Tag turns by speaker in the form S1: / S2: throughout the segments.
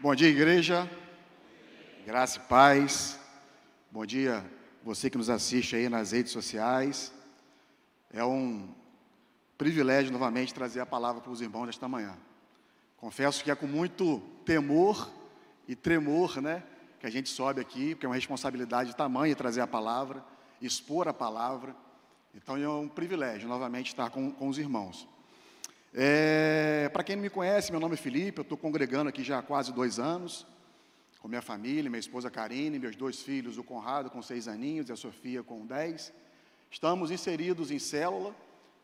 S1: Bom dia, igreja. Graça e paz. Bom dia, você que nos assiste aí nas redes sociais. É um privilégio novamente trazer a palavra para os irmãos nesta manhã. Confesso que é com muito temor e tremor, né, que a gente sobe aqui, porque é uma responsabilidade tamanha trazer a palavra, expor a palavra. Então é um privilégio novamente estar com, com os irmãos. É, Para quem não me conhece, meu nome é Felipe, eu estou congregando aqui já há quase dois anos, com minha família, minha esposa Karine, meus dois filhos, o Conrado com seis aninhos e a Sofia com dez. Estamos inseridos em célula,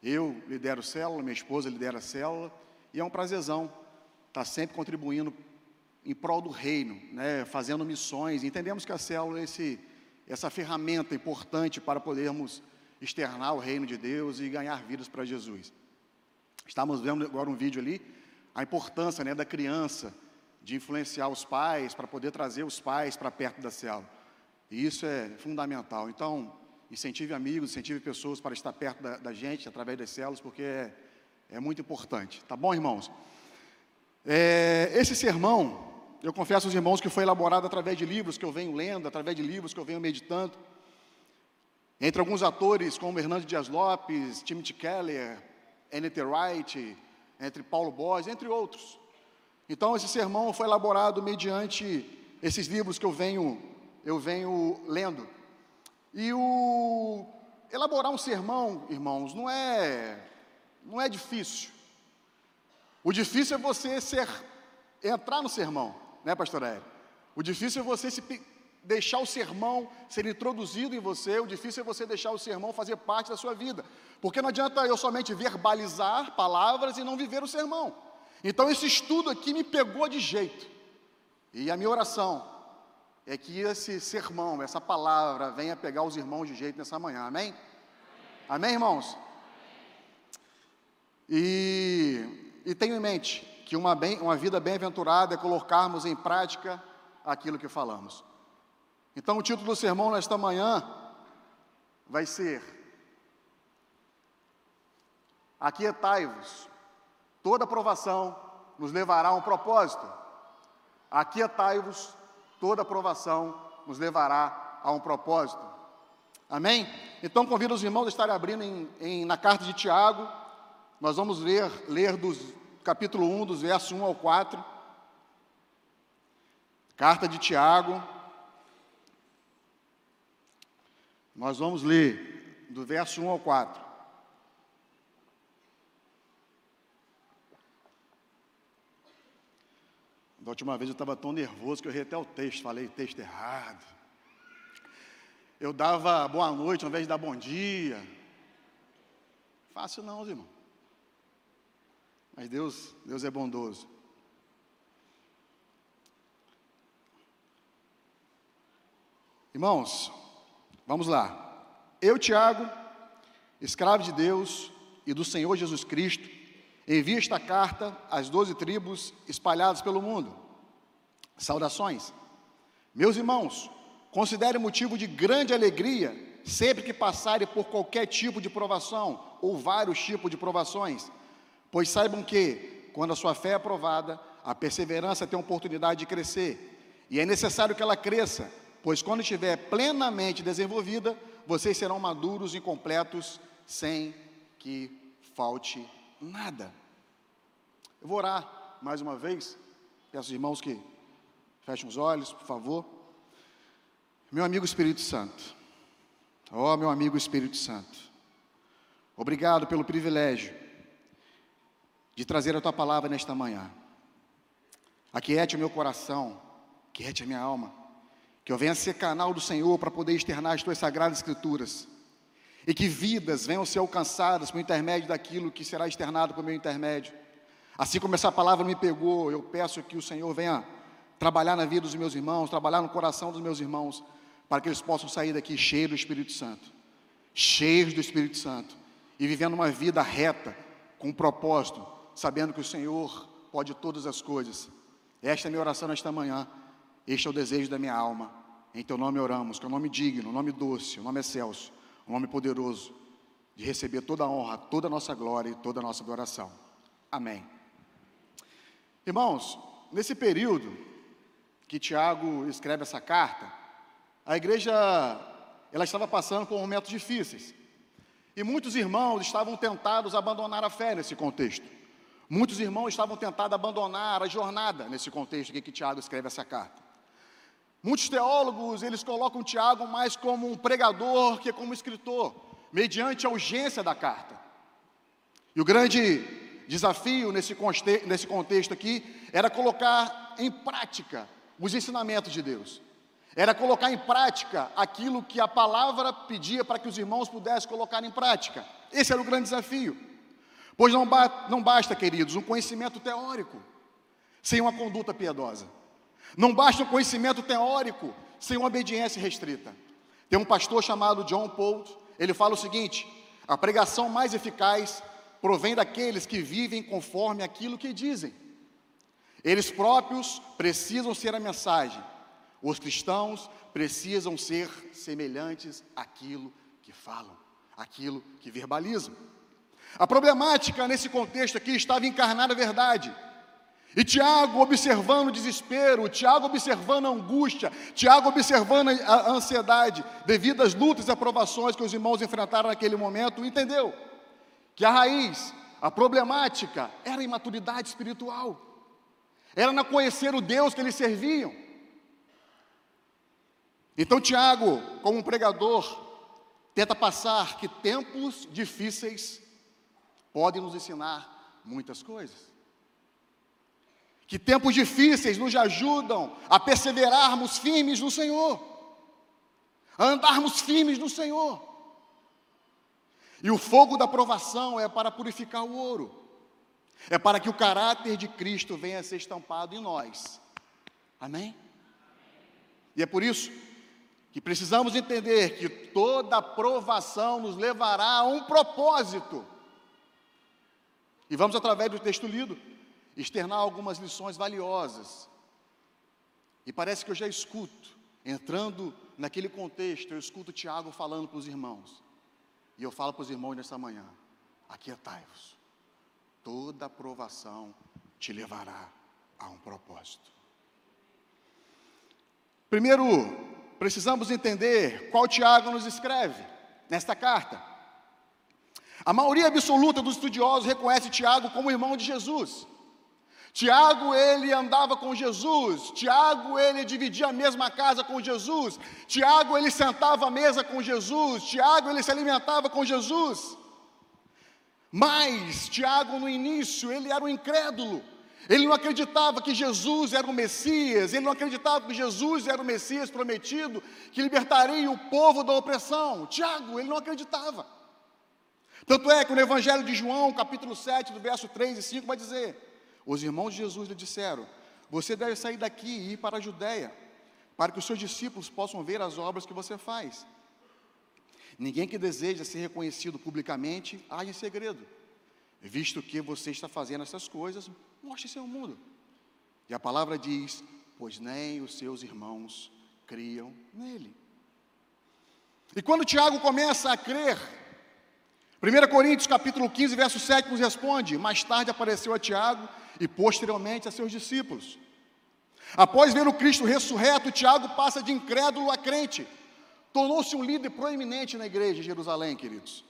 S1: eu lidero célula, minha esposa lidera célula, e é um prazerzão estar sempre contribuindo em prol do reino, né, fazendo missões. Entendemos que a célula é esse, essa ferramenta importante para podermos externar o reino de Deus e ganhar vidas para Jesus. Estamos vendo agora um vídeo ali, a importância né, da criança, de influenciar os pais, para poder trazer os pais para perto da célula. E isso é fundamental. Então, incentive amigos, incentive pessoas para estar perto da, da gente, através das células, porque é, é, muito importante. Tá bom, irmãos? É, esse sermão, eu confesso aos irmãos que foi elaborado através de livros que eu venho lendo, através de livros que eu venho meditando. Entre alguns atores, como Hernando Dias Lopes, Timothy Keller, N.T. Wright, entre Paulo Borges, entre outros. Então, esse sermão foi elaborado mediante esses livros que eu venho, eu venho lendo. E o elaborar um sermão, irmãos, não é não é difícil. O difícil é você ser entrar no sermão, né, pastor Hélio? O difícil é você se deixar o sermão ser introduzido em você, o difícil é você deixar o sermão fazer parte da sua vida. Porque não adianta eu somente verbalizar palavras e não viver o sermão. Então esse estudo aqui me pegou de jeito. E a minha oração é que esse sermão, essa palavra, venha pegar os irmãos de jeito nessa manhã. Amém? Amém, irmãos? E, e tenho em mente que uma, bem, uma vida bem-aventurada é colocarmos em prática aquilo que falamos. Então, o título do sermão nesta manhã vai ser: Aquietai-vos, toda aprovação nos levará a um propósito. Aquietai-vos, toda aprovação nos levará a um propósito. Amém? Então, convido os irmãos a estarem abrindo em, em, na carta de Tiago. Nós vamos ler, ler dos capítulo 1, dos versos 1 ao 4. Carta de Tiago, Nós vamos ler do verso 1 ao 4. Da última vez eu estava tão nervoso que eu errei até o texto, falei texto errado. Eu dava boa noite ao invés de dar bom dia. Fácil não, irmão. Mas Deus, Deus é bondoso. Irmãos, Vamos lá. Eu, Tiago, escravo de Deus e do Senhor Jesus Cristo, envio esta carta às doze tribos espalhadas pelo mundo. Saudações. Meus irmãos, considere motivo de grande alegria sempre que passarem por qualquer tipo de provação ou vários tipos de provações, pois saibam que, quando a sua fé é aprovada, a perseverança tem a oportunidade de crescer, e é necessário que ela cresça pois quando estiver plenamente desenvolvida, vocês serão maduros e completos, sem que falte nada. Eu vou orar mais uma vez, peço aos irmãos que fechem os olhos, por favor. Meu amigo Espírito Santo, ó oh, meu amigo Espírito Santo, obrigado pelo privilégio de trazer a tua palavra nesta manhã. Aquiete o meu coração, aquiete a minha alma que eu venha ser canal do Senhor para poder externar as tuas sagradas escrituras. E que vidas venham ser alcançadas por intermédio daquilo que será externado por meu intermédio. Assim como essa palavra me pegou, eu peço que o Senhor venha trabalhar na vida dos meus irmãos, trabalhar no coração dos meus irmãos, para que eles possam sair daqui cheios do Espírito Santo, cheios do Espírito Santo, e vivendo uma vida reta, com um propósito, sabendo que o Senhor pode todas as coisas. Esta é a minha oração nesta manhã. Este é o desejo da minha alma. Em teu nome oramos, que é um nome digno, um nome doce, um nome excelso, um nome poderoso, de receber toda a honra, toda a nossa glória e toda a nossa adoração. Amém. Irmãos, nesse período que Tiago escreve essa carta, a igreja ela estava passando por momentos difíceis. E muitos irmãos estavam tentados a abandonar a fé nesse contexto. Muitos irmãos estavam tentados a abandonar a jornada nesse contexto que Tiago escreve essa carta. Muitos teólogos, eles colocam Tiago mais como um pregador que como escritor, mediante a urgência da carta. E o grande desafio nesse, contexto aqui era colocar em prática os ensinamentos de Deus. Era colocar em prática aquilo que a palavra pedia para que os irmãos pudessem colocar em prática. Esse era o grande desafio. Pois não, ba não basta, queridos, um conhecimento teórico sem uma conduta piedosa. Não basta um conhecimento teórico sem uma obediência restrita. Tem um pastor chamado John Paul, ele fala o seguinte: a pregação mais eficaz provém daqueles que vivem conforme aquilo que dizem. Eles próprios precisam ser a mensagem. Os cristãos precisam ser semelhantes àquilo que falam, àquilo que verbalizam. A problemática nesse contexto aqui estava encarnada a verdade. E Tiago observando o desespero, Tiago observando a angústia, Tiago observando a ansiedade, devido às lutas e aprovações que os irmãos enfrentaram naquele momento, entendeu? Que a raiz, a problemática, era a imaturidade espiritual, era não conhecer o Deus que eles serviam. Então, Tiago, como um pregador, tenta passar que tempos difíceis podem nos ensinar muitas coisas que tempos difíceis nos ajudam a perseverarmos firmes no Senhor, a andarmos firmes no Senhor. E o fogo da provação é para purificar o ouro, é para que o caráter de Cristo venha a ser estampado em nós. Amém? E é por isso que precisamos entender que toda provação nos levará a um propósito. E vamos, através do texto lido, externar algumas lições valiosas. E parece que eu já escuto, entrando naquele contexto, eu escuto Tiago falando para os irmãos. E eu falo para os irmãos nessa manhã: aquietai-vos, toda aprovação te levará a um propósito. Primeiro, precisamos entender qual Tiago nos escreve nesta carta. A maioria absoluta dos estudiosos reconhece Tiago como irmão de Jesus. Tiago, ele andava com Jesus. Tiago, ele dividia a mesma casa com Jesus. Tiago, ele sentava à mesa com Jesus. Tiago, ele se alimentava com Jesus. Mas Tiago, no início, ele era um incrédulo. Ele não acreditava que Jesus era o Messias, ele não acreditava que Jesus era o Messias prometido, que libertaria o povo da opressão. Tiago, ele não acreditava. Tanto é que no Evangelho de João, capítulo 7, do verso 3 e 5, vai dizer: os irmãos de Jesus lhe disseram: Você deve sair daqui e ir para a Judéia, para que os seus discípulos possam ver as obras que você faz. Ninguém que deseja ser reconhecido publicamente age em segredo. Visto que você está fazendo essas coisas, mostre-se ao mundo. E a palavra diz: Pois nem os seus irmãos criam nele. E quando Tiago começa a crer 1 Coríntios capítulo 15, verso 7 nos responde: Mais tarde apareceu a Tiago e posteriormente a seus discípulos. Após ver o Cristo ressurreto, Tiago passa de incrédulo a crente. Tornou-se um líder proeminente na igreja de Jerusalém, queridos,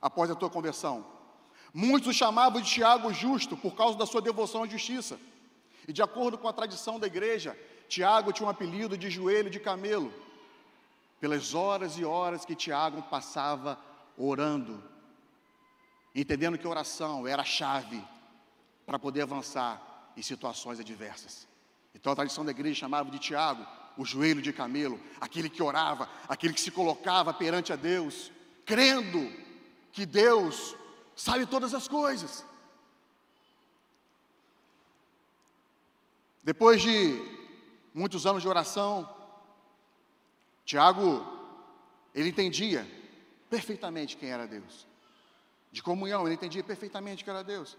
S1: após a tua conversão. Muitos o chamavam de Tiago justo por causa da sua devoção à justiça. E de acordo com a tradição da igreja, Tiago tinha um apelido de joelho de camelo, pelas horas e horas que Tiago passava orando entendendo que oração era a chave para poder avançar em situações adversas. Então a tradição da igreja chamava de Tiago o joelho de camelo, aquele que orava, aquele que se colocava perante a Deus, crendo que Deus sabe todas as coisas. Depois de muitos anos de oração, Tiago, ele entendia perfeitamente quem era Deus de comunhão, ele entendia perfeitamente que era Deus.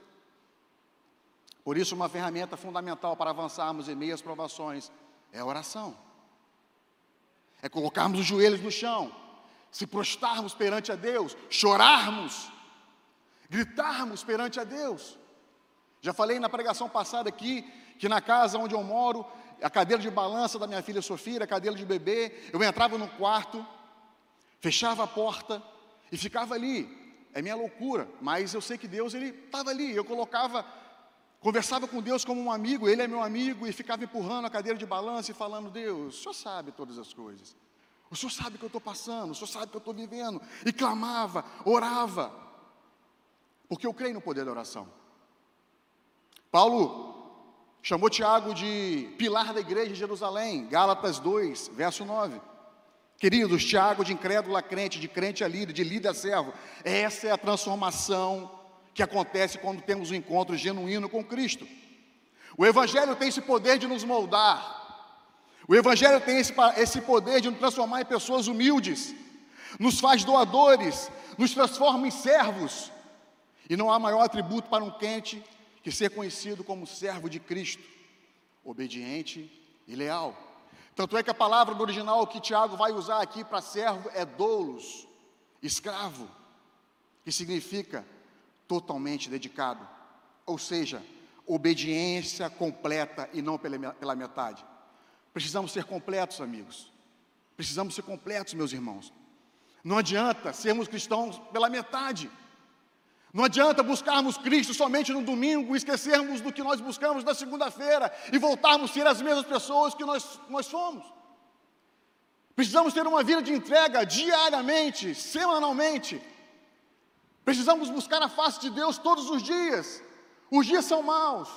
S1: Por isso, uma ferramenta fundamental para avançarmos em meio às provações é a oração. É colocarmos os joelhos no chão, se prostrarmos perante a Deus, chorarmos, gritarmos perante a Deus. Já falei na pregação passada aqui que na casa onde eu moro, a cadeira de balança da minha filha Sofia, a cadeira de bebê. Eu entrava no quarto, fechava a porta e ficava ali. É minha loucura, mas eu sei que Deus ele estava ali. Eu colocava, conversava com Deus como um amigo. Ele é meu amigo e ficava empurrando a cadeira de balança e falando: Deus, o Senhor sabe todas as coisas. O Senhor sabe o que eu estou passando. O Senhor sabe o que eu estou vivendo. E clamava, orava, porque eu creio no poder da oração. Paulo chamou Tiago de pilar da igreja de Jerusalém, Gálatas 2, verso 9. Queridos, Tiago de incrédulo a crente, de crente a líder, de líder a servo, essa é a transformação que acontece quando temos um encontro genuíno com Cristo. O Evangelho tem esse poder de nos moldar, o Evangelho tem esse, esse poder de nos transformar em pessoas humildes, nos faz doadores, nos transforma em servos, e não há maior atributo para um crente que ser conhecido como servo de Cristo, obediente e leal. Tanto é que a palavra do original que Tiago vai usar aqui para servo é doulos, escravo, que significa totalmente dedicado, ou seja, obediência completa e não pela, pela metade. Precisamos ser completos, amigos. Precisamos ser completos, meus irmãos. Não adianta sermos cristãos pela metade. Não adianta buscarmos Cristo somente no domingo esquecermos do que nós buscamos na segunda-feira e voltarmos a ser as mesmas pessoas que nós, nós somos. Precisamos ter uma vida de entrega diariamente, semanalmente. Precisamos buscar a face de Deus todos os dias. Os dias são maus.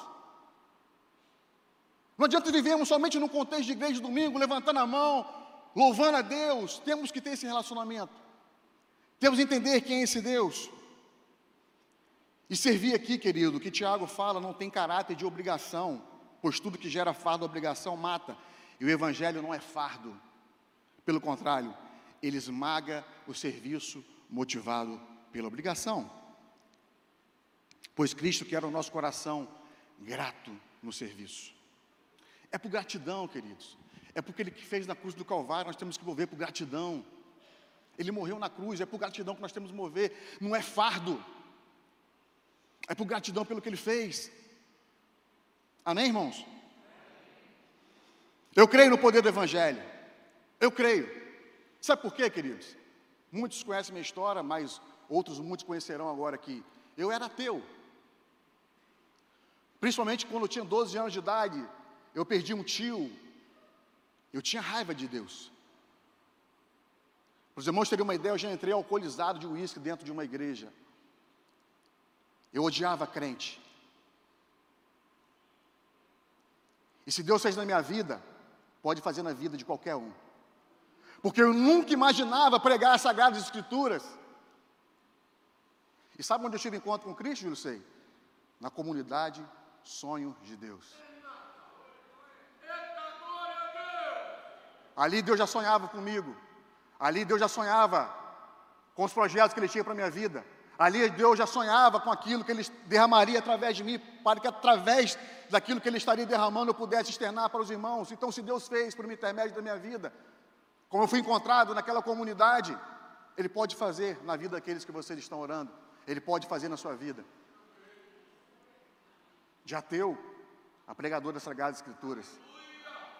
S1: Não adianta vivermos somente no contexto de igreja de domingo, levantando a mão, louvando a Deus. Temos que ter esse relacionamento. Temos que entender quem é esse Deus. E servir aqui, querido, que Tiago fala, não tem caráter de obrigação, pois tudo que gera fardo, obrigação, mata. E o Evangelho não é fardo. Pelo contrário, ele esmaga o serviço motivado pela obrigação. Pois Cristo quer o nosso coração grato no serviço. É por gratidão, queridos. É porque Ele que fez na cruz do Calvário, nós temos que mover por gratidão. Ele morreu na cruz, é por gratidão que nós temos que mover, não é fardo. É por gratidão pelo que ele fez. Amém, irmãos? Eu creio no poder do Evangelho. Eu creio. Sabe por quê, queridos? Muitos conhecem minha história, mas outros muitos conhecerão agora aqui. Eu era ateu. Principalmente quando eu tinha 12 anos de idade, eu perdi um tio. Eu tinha raiva de Deus. Para os irmãos terem uma ideia, eu já entrei alcoolizado de uísque dentro de uma igreja. Eu odiava crente. E se Deus fez na minha vida, pode fazer na vida de qualquer um. Porque eu nunca imaginava pregar as Sagradas Escrituras. E sabe onde eu tive encontro com Cristo, Júlio Sei? Na comunidade Sonho de Deus. Ali Deus já sonhava comigo. Ali Deus já sonhava com os projetos que Ele tinha para a minha vida. Ali Deus já sonhava com aquilo que Ele derramaria através de mim, para que através daquilo que Ele estaria derramando eu pudesse externar para os irmãos. Então, se Deus fez por intermédio da minha vida, como eu fui encontrado naquela comunidade, Ele pode fazer na vida daqueles que vocês estão orando, Ele pode fazer na sua vida. De ateu, a pregador das Sagradas Escrituras.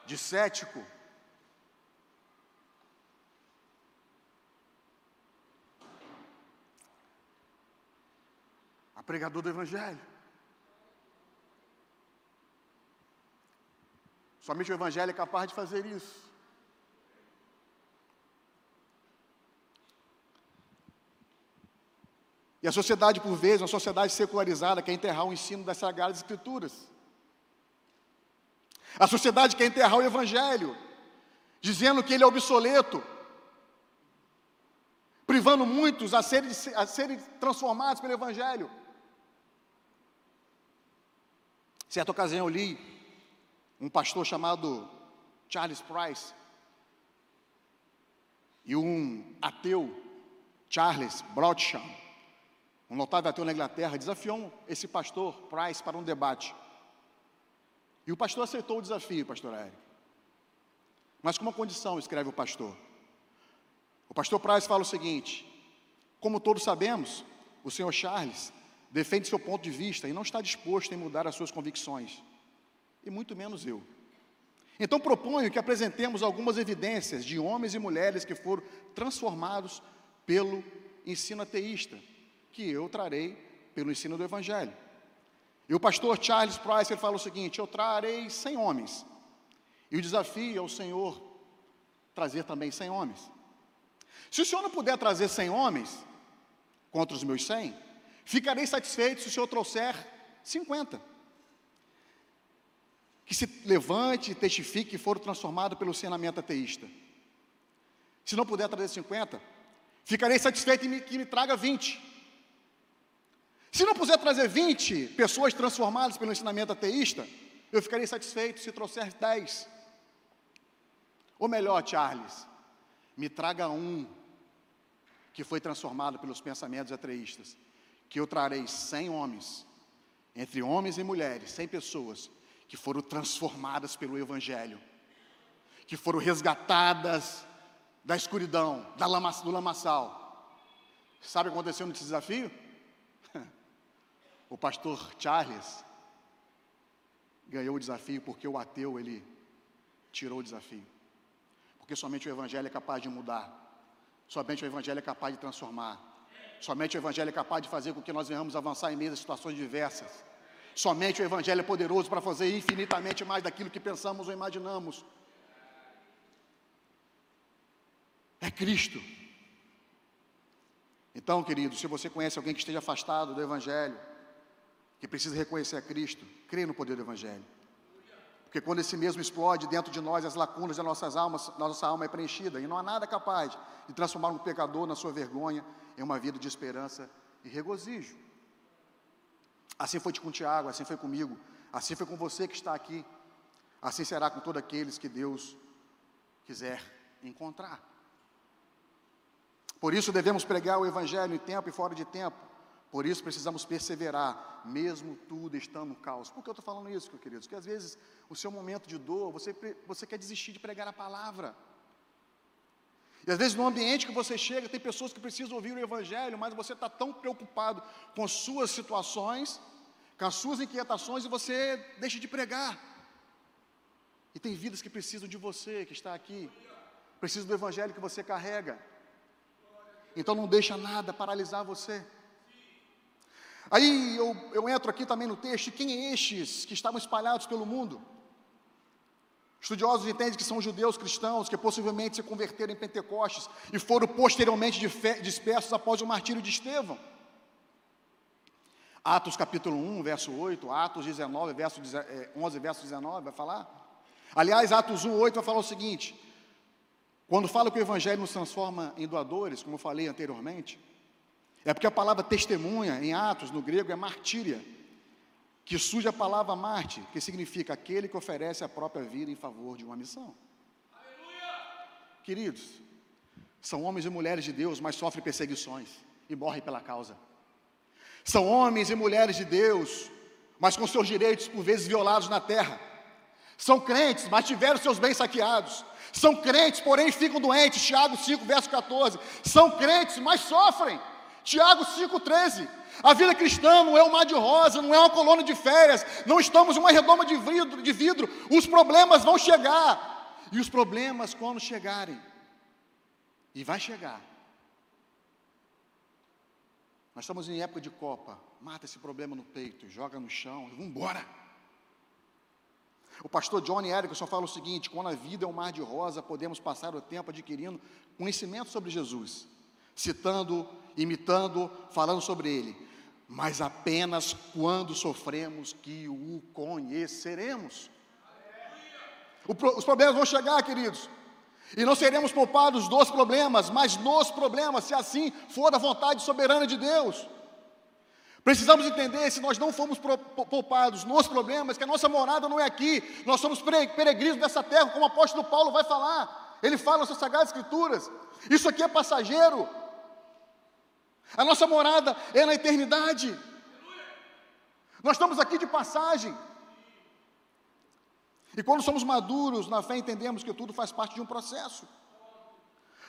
S1: De cético, a pregador do Evangelho. Somente o Evangelho é capaz de fazer isso. E a sociedade, por vezes, uma sociedade secularizada, quer enterrar o ensino das Sagradas Escrituras. A sociedade quer enterrar o Evangelho, dizendo que ele é obsoleto, privando muitos a serem, a serem transformados pelo Evangelho. Certa ocasião eu li um pastor chamado Charles Price e um ateu, Charles Broadsham, um notável ateu na Inglaterra, desafiou esse pastor Price para um debate. E o pastor aceitou o desafio, pastor Eric. Mas com uma condição, escreve o pastor. O pastor Price fala o seguinte: como todos sabemos, o senhor Charles defende seu ponto de vista e não está disposto a mudar as suas convicções, e muito menos eu. Então proponho que apresentemos algumas evidências de homens e mulheres que foram transformados pelo ensino ateísta, que eu trarei pelo ensino do Evangelho. E o pastor Charles Price ele fala o seguinte: Eu trarei 100 homens. E o desafio é o Senhor trazer também 100 homens. Se o Senhor não puder trazer 100 homens contra os meus 100, ficarei satisfeito se o Senhor trouxer 50. Que se levante e testifique que foram transformados pelo ensinamento ateísta. Se não puder trazer 50, ficarei satisfeito em que me traga 20. Se não puder trazer 20 pessoas transformadas pelo ensinamento ateísta, eu ficaria satisfeito se trouxer 10. Ou melhor, Charles, me traga um que foi transformado pelos pensamentos ateístas, que eu trarei 100 homens, entre homens e mulheres, 100 pessoas, que foram transformadas pelo Evangelho, que foram resgatadas da escuridão, da lama, do lamaçal. Sabe o que aconteceu nesse desafio? O pastor Charles ganhou o desafio porque o ateu ele tirou o desafio. Porque somente o evangelho é capaz de mudar. Somente o evangelho é capaz de transformar. Somente o evangelho é capaz de fazer com que nós venhamos avançar em meio a situações diversas. Somente o evangelho é poderoso para fazer infinitamente mais daquilo que pensamos ou imaginamos. É Cristo. Então, querido, se você conhece alguém que esteja afastado do evangelho, que precisa reconhecer a Cristo, crê no poder do Evangelho. Porque quando esse mesmo explode dentro de nós, as lacunas das nossas almas, nossa alma é preenchida, e não há nada capaz de transformar um pecador na sua vergonha em uma vida de esperança e regozijo. Assim foi com Tiago, assim foi comigo, assim foi com você que está aqui, assim será com todos aqueles que Deus quiser encontrar. Por isso devemos pregar o Evangelho em tempo e fora de tempo, por isso precisamos perseverar, mesmo tudo estando no caos. Por que eu estou falando isso, meus queridos? Porque às vezes o seu momento de dor, você, você quer desistir de pregar a palavra. E às vezes no ambiente que você chega, tem pessoas que precisam ouvir o Evangelho, mas você está tão preocupado com as suas situações, com as suas inquietações, e você deixa de pregar. E tem vidas que precisam de você, que está aqui, precisam do Evangelho que você carrega. Então não deixa nada paralisar você. Aí eu, eu entro aqui também no texto, quem é estes que estavam espalhados pelo mundo? Estudiosos entendem que são judeus cristãos que possivelmente se converteram em Pentecostes e foram posteriormente dispersos após o martírio de Estevão. Atos capítulo 1, verso 8, Atos 19, verso 11, eh, verso 19, vai falar? Aliás, Atos 1, 8 vai falar o seguinte: quando fala que o Evangelho nos transforma em doadores, como eu falei anteriormente, é porque a palavra testemunha, em Atos, no grego, é martíria, que surge a palavra mártir, que significa aquele que oferece a própria vida em favor de uma missão. Aleluia! Queridos, são homens e mulheres de Deus, mas sofrem perseguições e morrem pela causa. São homens e mulheres de Deus, mas com seus direitos por vezes violados na terra. São crentes, mas tiveram seus bens saqueados. São crentes, porém ficam doentes. Tiago 5, verso 14. São crentes, mas sofrem. Tiago 5,13. A vida cristã não é um mar de rosa, não é uma colônia de férias, não estamos em uma redoma de vidro, de vidro. Os problemas vão chegar. E os problemas, quando chegarem, e vai chegar. Nós estamos em época de Copa. Mata esse problema no peito, joga no chão, vamos embora. O pastor Johnny Erickson fala o seguinte: quando a vida é um mar de rosa, podemos passar o tempo adquirindo conhecimento sobre Jesus citando, imitando, falando sobre ele, mas apenas quando sofremos que o conheceremos. Os problemas vão chegar, queridos, e não seremos poupados dos problemas, mas nos problemas, se assim for a vontade soberana de Deus. Precisamos entender, se nós não fomos poupados nos problemas, que a nossa morada não é aqui, nós somos peregrinos dessa terra, como o apóstolo Paulo vai falar. Ele fala nas suas sagradas escrituras. Isso aqui é passageiro. A nossa morada é na eternidade. Nós estamos aqui de passagem. E quando somos maduros na fé, entendemos que tudo faz parte de um processo.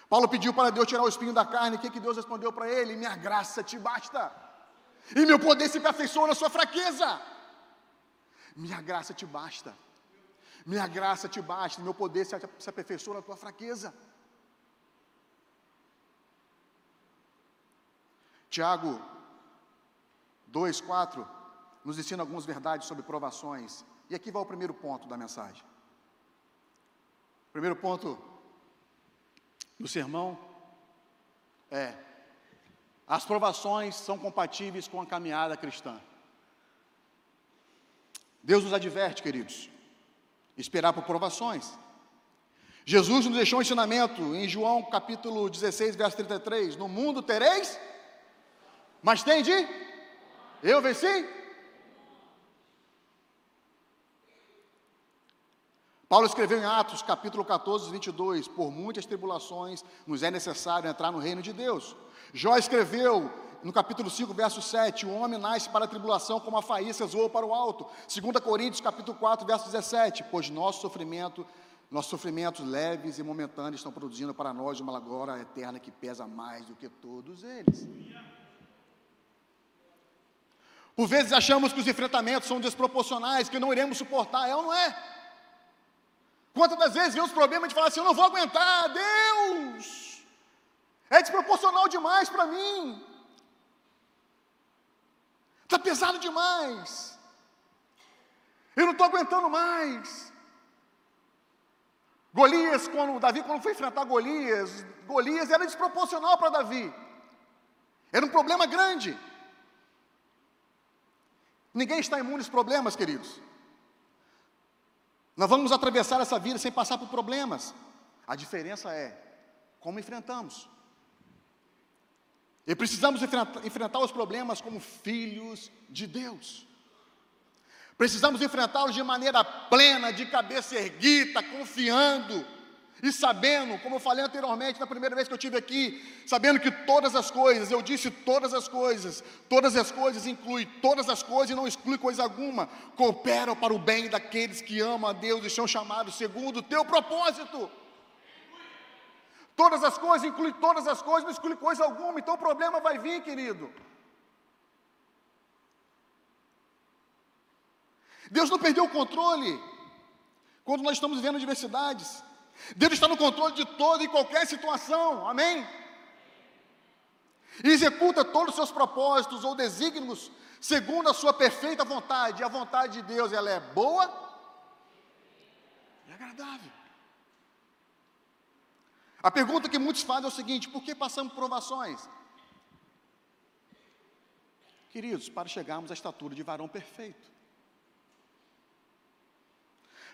S1: Paulo pediu para Deus tirar o espinho da carne, o que, que Deus respondeu para ele? Minha graça te basta, e meu poder se aperfeiçoa na sua fraqueza. Minha graça te basta, Minha graça te basta, meu poder se aperfeiçoa na tua fraqueza. Tiago 2, 4 nos ensina algumas verdades sobre provações. E aqui vai o primeiro ponto da mensagem. Primeiro ponto do sermão é: as provações são compatíveis com a caminhada cristã. Deus nos adverte, queridos, esperar por provações. Jesus nos deixou um ensinamento em João capítulo 16, verso 33: No mundo tereis, mas tem de eu venci. Paulo escreveu em Atos capítulo 14, 22: Por muitas tribulações nos é necessário entrar no reino de Deus. Jó escreveu no capítulo 5, verso 7, o homem nasce para a tribulação como a faísca voa para o alto. 2 Coríntios, capítulo 4, verso 17, pois nosso sofrimento, nossos sofrimentos leves e momentâneos estão produzindo para nós uma glória eterna que pesa mais do que todos eles. Por vezes achamos que os enfrentamentos são desproporcionais, que não iremos suportar, é ou não é? Quantas das vezes vem os problemas de falar assim, eu não vou aguentar, Deus, é desproporcional demais para mim. Está pesado demais. Eu não estou aguentando mais. Golias, quando Davi, quando foi enfrentar Golias, Golias era desproporcional para Davi. Era um problema grande. Ninguém está imune aos problemas, queridos. Nós vamos atravessar essa vida sem passar por problemas. A diferença é como enfrentamos. E precisamos enfrentar os problemas como filhos de Deus. Precisamos enfrentá-los de maneira plena, de cabeça erguida, confiando e sabendo, como eu falei anteriormente, na primeira vez que eu tive aqui, sabendo que todas as coisas, eu disse todas as coisas, todas as coisas inclui todas as coisas e não exclui coisa alguma, cooperam para o bem daqueles que amam a Deus e são chamados segundo o teu propósito. Todas as coisas, inclui todas as coisas, não exclui coisa alguma, então o problema vai vir, querido. Deus não perdeu o controle quando nós estamos vivendo diversidades. Deus está no controle de toda e qualquer situação, amém? E executa todos os seus propósitos ou desígnios segundo a sua perfeita vontade. A vontade de Deus, ela é boa e agradável. A pergunta que muitos fazem é o seguinte: por que passamos provações? Queridos, para chegarmos à estatura de varão perfeito.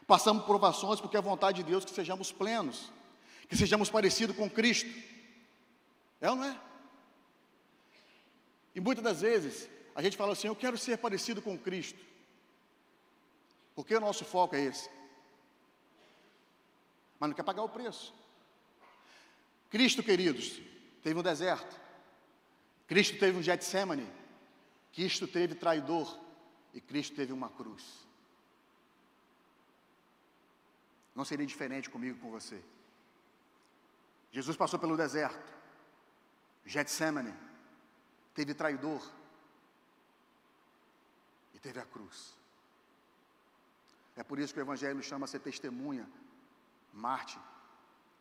S1: Passamos provações porque é a vontade de Deus que sejamos plenos, que sejamos parecidos com Cristo. É ou não é? E muitas das vezes a gente fala assim: eu quero ser parecido com Cristo. Porque o nosso foco é esse. Mas não quer pagar o preço. Cristo, queridos, teve um deserto. Cristo teve um Getsemane. Cristo teve traidor. E Cristo teve uma cruz. Não seria diferente comigo com você. Jesus passou pelo deserto. Getsemane. Teve traidor. E teve a cruz. É por isso que o Evangelho chama ser testemunha, mártir,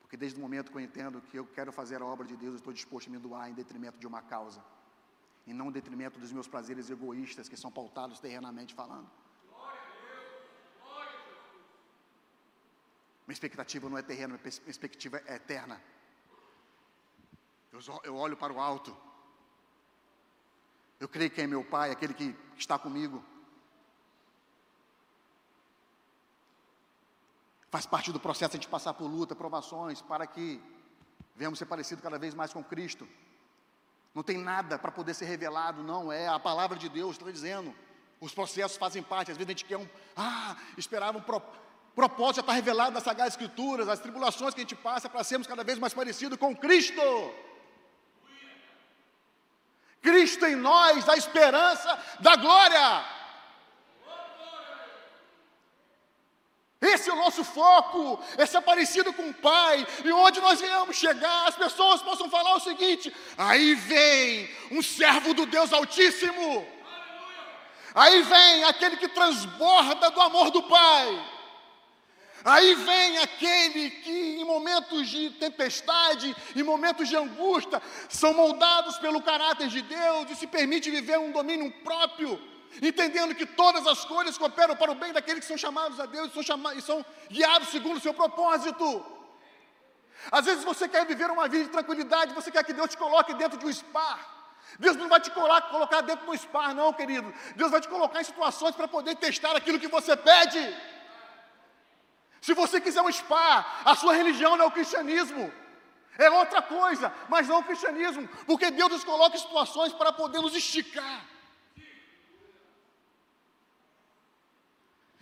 S1: porque desde o momento que eu entendo que eu quero fazer a obra de Deus, eu estou disposto a me doar em detrimento de uma causa, e não em detrimento dos meus prazeres egoístas que são pautados terrenamente falando. Minha expectativa não é terrena, minha expectativa é eterna. Eu olho para o alto. Eu creio que é meu Pai, aquele que está comigo. Faz parte do processo a gente passar por luta, provações, para que venhamos ser parecidos cada vez mais com Cristo. Não tem nada para poder ser revelado, não é a palavra de Deus, está dizendo. Os processos fazem parte, às vezes a gente quer um, ah, esperava um pro, propósito, já está revelado nas Sagradas Escrituras, as tribulações que a gente passa para sermos cada vez mais parecidos com Cristo. Cristo em nós, a esperança da glória. Esse é o nosso foco, é ser parecido com o Pai, e onde nós venhamos chegar, as pessoas possam falar o seguinte: aí vem um servo do Deus Altíssimo, aí vem aquele que transborda do amor do Pai, Aí vem aquele que, em momentos de tempestade, em momentos de angústia, são moldados pelo caráter de Deus e se permite viver um domínio próprio, entendendo que todas as coisas cooperam para o bem daqueles que são chamados a Deus e são, chamados, e são guiados segundo o seu propósito. Às vezes você quer viver uma vida de tranquilidade, você quer que Deus te coloque dentro de um spa. Deus não vai te colocar dentro de um spa, não, querido. Deus vai te colocar em situações para poder testar aquilo que você pede. Se você quiser um spa, a sua religião não é o cristianismo. É outra coisa, mas não o cristianismo, porque Deus nos coloca em situações para poder nos esticar.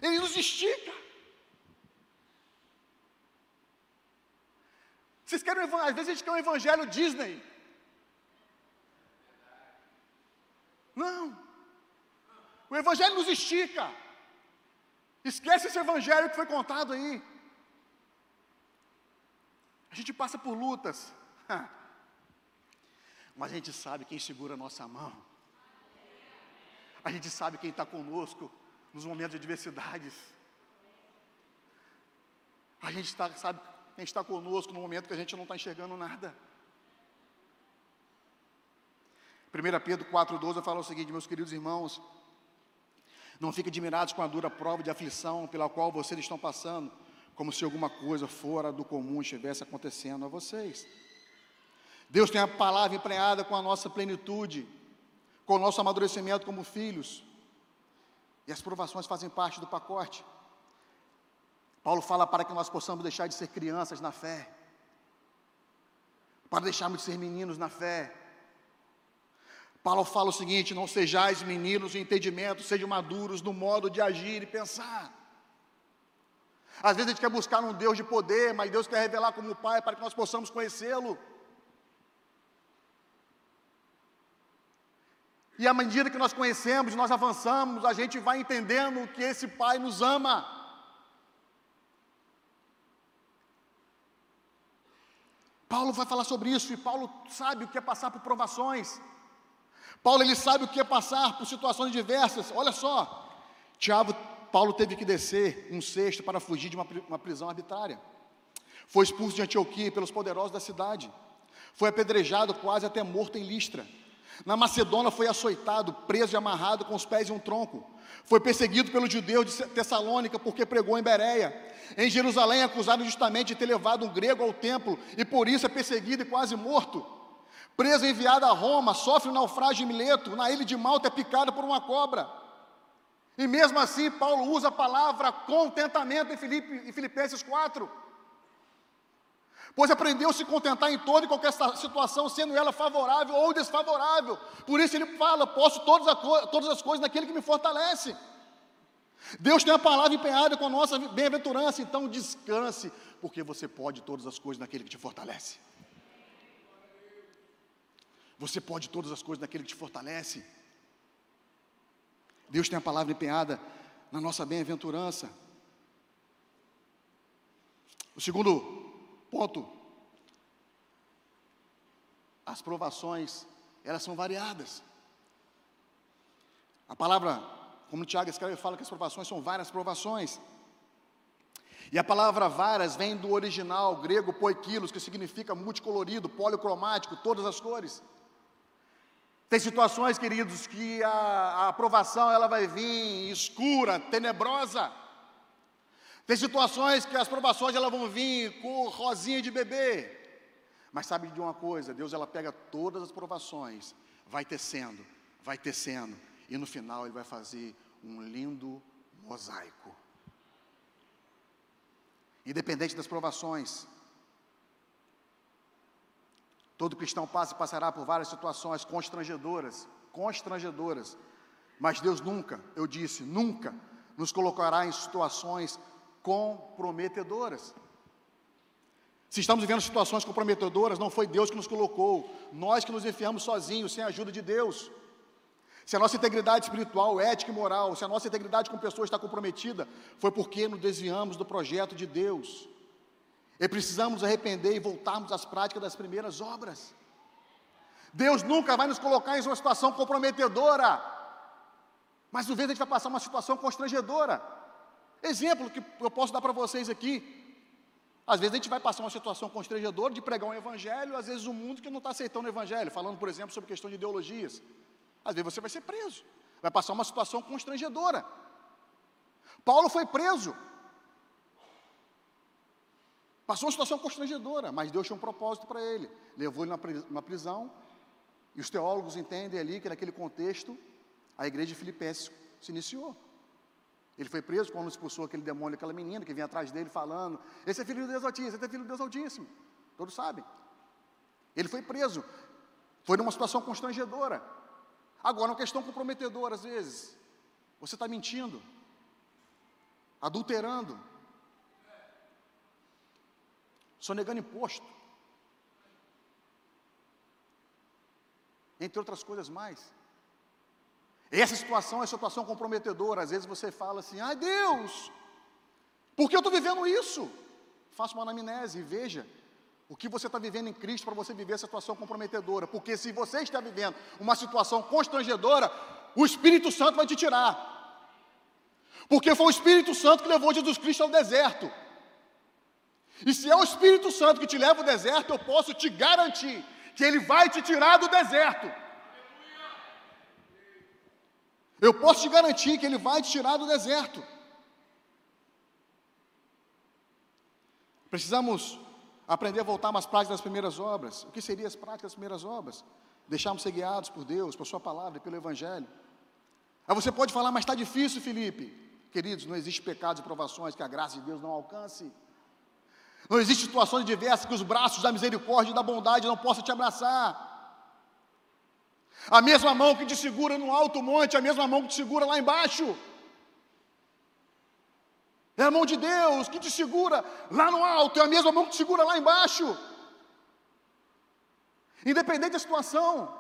S1: Ele nos estica. Vocês querem, às vezes a gente quer um evangelho Disney. Não. O evangelho nos estica. Esquece esse evangelho que foi contado aí. A gente passa por lutas, mas a gente sabe quem segura a nossa mão. A gente sabe quem está conosco nos momentos de adversidades. A gente tá, sabe quem está conosco no momento que a gente não está enxergando nada. 1 Pedro 4,12 fala o seguinte, meus queridos irmãos, não fiquem admirados com a dura prova de aflição pela qual vocês estão passando, como se alguma coisa fora do comum estivesse acontecendo a vocês. Deus tem a palavra empreada com a nossa plenitude, com o nosso amadurecimento como filhos. E as provações fazem parte do pacote. Paulo fala para que nós possamos deixar de ser crianças na fé, para deixarmos de ser meninos na fé, Paulo fala o seguinte: não sejais meninos em entendimento, sejam maduros no modo de agir e pensar. Às vezes a gente quer buscar um Deus de poder, mas Deus quer revelar como Pai para que nós possamos conhecê-lo. E à medida que nós conhecemos, nós avançamos, a gente vai entendendo que esse Pai nos ama. Paulo vai falar sobre isso, e Paulo sabe o que é passar por provações. Paulo ele sabe o que é passar por situações diversas. Olha só, Tiago, Paulo teve que descer um cesto para fugir de uma, uma prisão arbitrária. Foi expulso de Antioquia pelos poderosos da cidade. Foi apedrejado quase até morto em Listra. Na Macedônia foi açoitado, preso e amarrado com os pés em um tronco. Foi perseguido pelos judeus de Tessalônica porque pregou em Bereia. Em Jerusalém, acusado justamente de ter levado um grego ao templo e por isso é perseguido e quase morto. Preso enviado a Roma, sofre um naufrágio em Mileto, na ilha de Malta é picado por uma cobra. E mesmo assim, Paulo usa a palavra contentamento em, Filipe, em Filipenses 4. Pois aprendeu a se contentar em toda e qualquer situação, sendo ela favorável ou desfavorável. Por isso ele fala: posso todas, todas as coisas naquele que me fortalece. Deus tem a palavra empenhada com a nossa bem-aventurança, então descanse, porque você pode todas as coisas naquele que te fortalece. Você pode todas as coisas daquele que te fortalece. Deus tem a palavra empenhada na nossa bem-aventurança. O segundo ponto, as provações, elas são variadas. A palavra, como o Tiago escreve, fala que as provações são várias provações. E a palavra várias vem do original grego poikilos, que significa multicolorido, policromático, todas as cores. Tem situações, queridos, que a, a aprovação ela vai vir escura, tenebrosa. Tem situações que as provações elas vão vir com rosinha de bebê. Mas sabe de uma coisa? Deus ela pega todas as provações, vai tecendo, vai tecendo, e no final ele vai fazer um lindo mosaico. Independente das provações, Todo cristão passa e passará por várias situações constrangedoras, constrangedoras. Mas Deus nunca, eu disse, nunca nos colocará em situações comprometedoras. Se estamos vivendo situações comprometedoras, não foi Deus que nos colocou, nós que nos enfiamos sozinhos, sem a ajuda de Deus. Se a nossa integridade espiritual, ética e moral, se a nossa integridade com pessoas está comprometida, foi porque nos desviamos do projeto de Deus. E precisamos arrepender e voltarmos às práticas das primeiras obras. Deus nunca vai nos colocar em uma situação comprometedora, mas às vezes a gente vai passar uma situação constrangedora. Exemplo que eu posso dar para vocês aqui. Às vezes a gente vai passar uma situação constrangedora de pregar um evangelho, às vezes o um mundo que não está aceitando o evangelho, falando, por exemplo, sobre questão de ideologias. Às vezes você vai ser preso, vai passar uma situação constrangedora. Paulo foi preso. Passou uma situação constrangedora, mas Deus tinha um propósito para ele. Levou ele numa prisão, e os teólogos entendem ali que naquele contexto, a igreja de Filipenses se iniciou. Ele foi preso quando expulsou aquele demônio, aquela menina que vinha atrás dele falando: Esse é filho de Deus Altíssimo, esse é filho de Deus Altíssimo. Todos sabem. Ele foi preso. Foi numa situação constrangedora. Agora, uma questão comprometedora, às vezes. Você está mentindo, adulterando, sonegando imposto, entre outras coisas mais. Essa situação é situação comprometedora. Às vezes você fala assim: ai Deus, por que eu estou vivendo isso? Faça uma anamnese e veja o que você está vivendo em Cristo para você viver essa situação comprometedora. Porque se você está vivendo uma situação constrangedora, o Espírito Santo vai te tirar. Porque foi o Espírito Santo que levou Jesus Cristo ao deserto. E se é o Espírito Santo que te leva ao deserto, eu posso te garantir que ele vai te tirar do deserto. Eu posso te garantir que Ele vai te tirar do deserto. Precisamos aprender a voltar às práticas das primeiras obras. O que seriam as práticas das primeiras obras? Deixarmos ser guiados por Deus, por Sua palavra e pelo Evangelho. Aí você pode falar, mas está difícil, Felipe. Queridos, não existe pecados e provações que a graça de Deus não alcance. Não existe situações diversas que os braços da misericórdia e da bondade não possam te abraçar. A mesma mão que te segura no alto monte, a mesma mão que te segura lá embaixo. É a mão de Deus que te segura lá no alto, é a mesma mão que te segura lá embaixo. Independente da situação.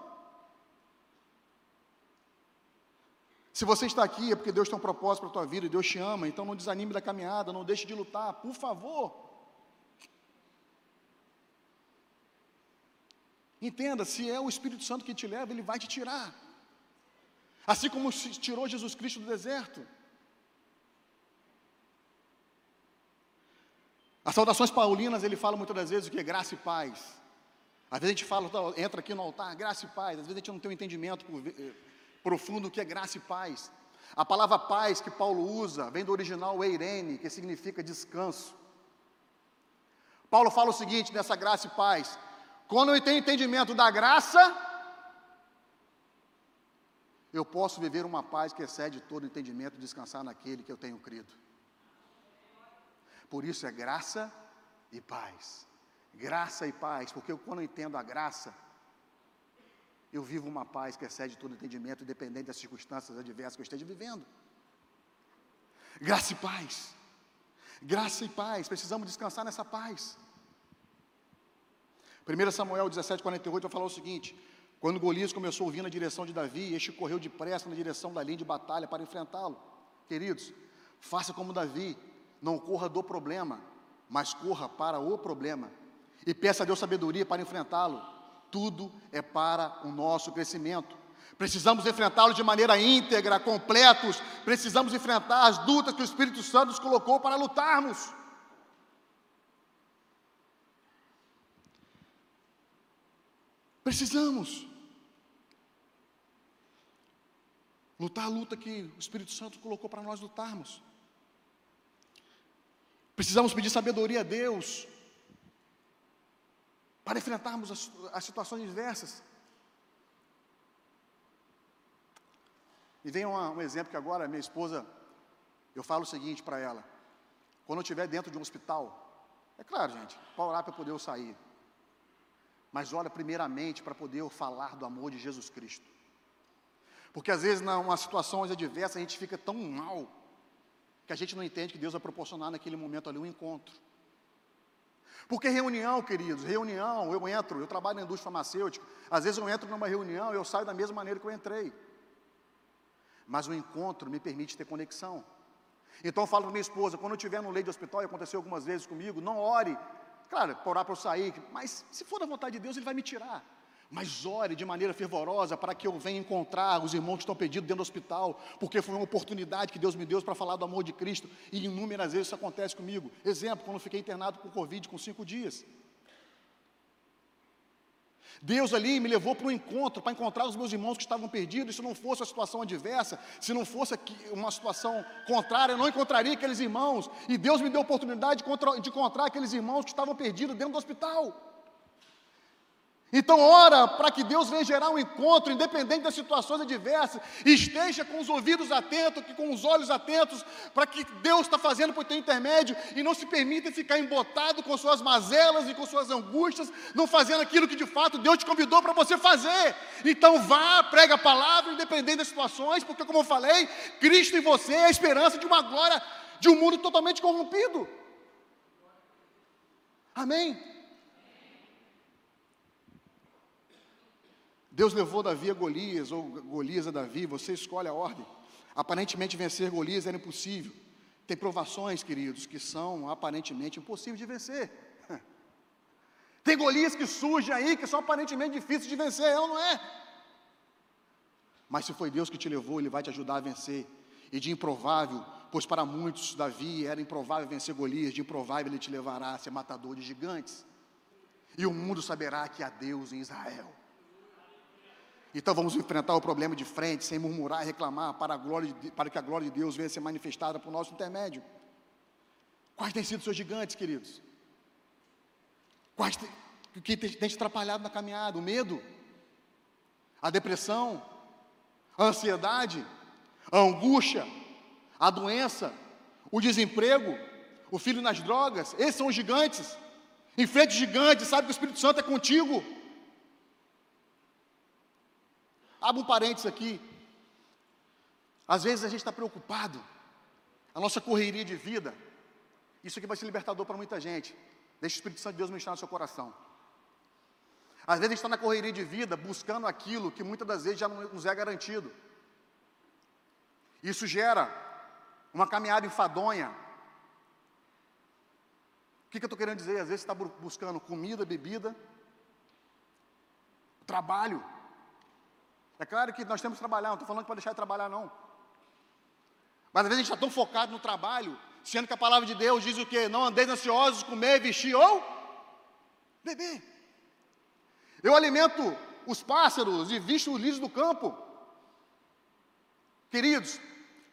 S1: Se você está aqui é porque Deus tem um propósito para a tua vida, Deus te ama, então não desanime da caminhada, não deixe de lutar, por favor. Entenda, se é o Espírito Santo que te leva, ele vai te tirar. Assim como tirou Jesus Cristo do deserto. As saudações paulinas, ele fala muitas das vezes o que é graça e paz. Às vezes a gente fala, entra aqui no altar, graça e paz. Às vezes a gente não tem um entendimento eh, profundo do que é graça e paz. A palavra paz que Paulo usa vem do original eirene, que significa descanso. Paulo fala o seguinte nessa graça e paz: quando eu tenho entendimento da graça, eu posso viver uma paz que excede todo entendimento e descansar naquele que eu tenho crido. Por isso é graça e paz. Graça e paz, porque quando eu entendo a graça, eu vivo uma paz que excede todo entendimento, independente das circunstâncias adversas que eu esteja vivendo. Graça e paz. Graça e paz, precisamos descansar nessa paz. 1 Samuel 17, 48 vai falar o seguinte: quando Golias começou a vir na direção de Davi, este correu depressa na direção da linha de batalha para enfrentá-lo. Queridos, faça como Davi, não corra do problema, mas corra para o problema. E peça a Deus sabedoria para enfrentá-lo. Tudo é para o nosso crescimento. Precisamos enfrentá-lo de maneira íntegra, completos. Precisamos enfrentar as lutas que o Espírito Santo nos colocou para lutarmos. Precisamos lutar a luta que o Espírito Santo colocou para nós lutarmos. Precisamos pedir sabedoria a Deus para enfrentarmos as, as situações diversas. E vem uma, um exemplo que agora minha esposa, eu falo o seguinte para ela: quando eu estiver dentro de um hospital, é claro, gente, para orar para poder eu sair mas olha primeiramente para poder falar do amor de Jesus Cristo. Porque às vezes, numa situação adversa, a gente fica tão mal, que a gente não entende que Deus vai proporcionar naquele momento ali um encontro. Porque reunião, queridos, reunião, eu entro, eu trabalho na indústria farmacêutica, às vezes eu entro numa reunião e eu saio da mesma maneira que eu entrei. Mas o encontro me permite ter conexão. Então eu falo para minha esposa, quando eu estiver no leito de hospital, e aconteceu algumas vezes comigo, não ore Claro, orar para eu sair, mas se for da vontade de Deus, Ele vai me tirar. Mas ore de maneira fervorosa para que eu venha encontrar os irmãos que estão perdidos dentro do hospital, porque foi uma oportunidade que Deus me deu para falar do amor de Cristo, e inúmeras vezes isso acontece comigo. Exemplo, quando fiquei internado com Covid com cinco dias. Deus ali me levou para um encontro, para encontrar os meus irmãos que estavam perdidos. Se não fosse uma situação adversa, se não fosse uma situação contrária, eu não encontraria aqueles irmãos. E Deus me deu a oportunidade de encontrar aqueles irmãos que estavam perdidos dentro do hospital. Então, ora para que Deus venha gerar um encontro, independente das situações adversas, esteja com os ouvidos atentos, com os olhos atentos, para que Deus está fazendo por teu intermédio, e não se permita ficar embotado com suas mazelas e com suas angústias, não fazendo aquilo que de fato Deus te convidou para você fazer. Então, vá, prega a palavra, independente das situações, porque, como eu falei, Cristo em você é a esperança de uma glória de um mundo totalmente corrompido. Amém? Deus levou Davi a Golias, ou Golias a Davi, você escolhe a ordem. Aparentemente vencer Golias era impossível. Tem provações, queridos, que são aparentemente impossíveis de vencer. Tem Golias que surgem aí que são aparentemente difíceis de vencer, é ou não é? Mas se foi Deus que te levou, Ele vai te ajudar a vencer. E de improvável, pois para muitos Davi era improvável vencer Golias, de improvável Ele te levará a ser matador de gigantes. E o mundo saberá que há Deus em Israel. Então vamos enfrentar o problema de frente, sem murmurar e reclamar, para, a glória de, para que a glória de Deus venha ser manifestada por nosso intermédio. Quais têm sido seus gigantes, queridos? Quais tem, o que tem te atrapalhado na caminhada? O medo? A depressão? A ansiedade? A angústia? A doença? O desemprego? O filho nas drogas? Esses são os gigantes. Enfrente os gigantes, sabe que o Espírito Santo é contigo. Abra um parênteses aqui. Às vezes a gente está preocupado, a nossa correria de vida, isso aqui vai ser libertador para muita gente. Deixa o Espírito Santo de Deus ministrar no seu coração. Às vezes a gente está na correria de vida buscando aquilo que muitas das vezes já não nos é garantido. Isso gera uma caminhada enfadonha. O que, que eu estou querendo dizer? Às vezes você está buscando comida, bebida, trabalho. É claro que nós temos que trabalhar, não estou falando pode deixar de trabalhar, não. Mas às vezes a gente está tão focado no trabalho, sendo que a palavra de Deus diz o quê? Não andeis ansiosos, comer, vestir ou beber. Eu alimento os pássaros e visto os lírios do campo. Queridos,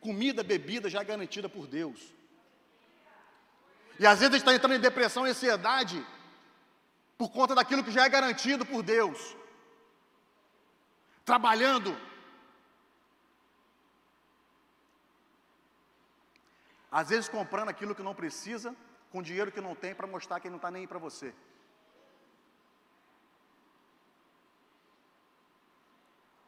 S1: comida, bebida já é garantida por Deus. E às vezes a gente está entrando em depressão e ansiedade por conta daquilo que já é garantido por Deus trabalhando. Às vezes comprando aquilo que não precisa, com dinheiro que não tem, para mostrar que não está nem para você.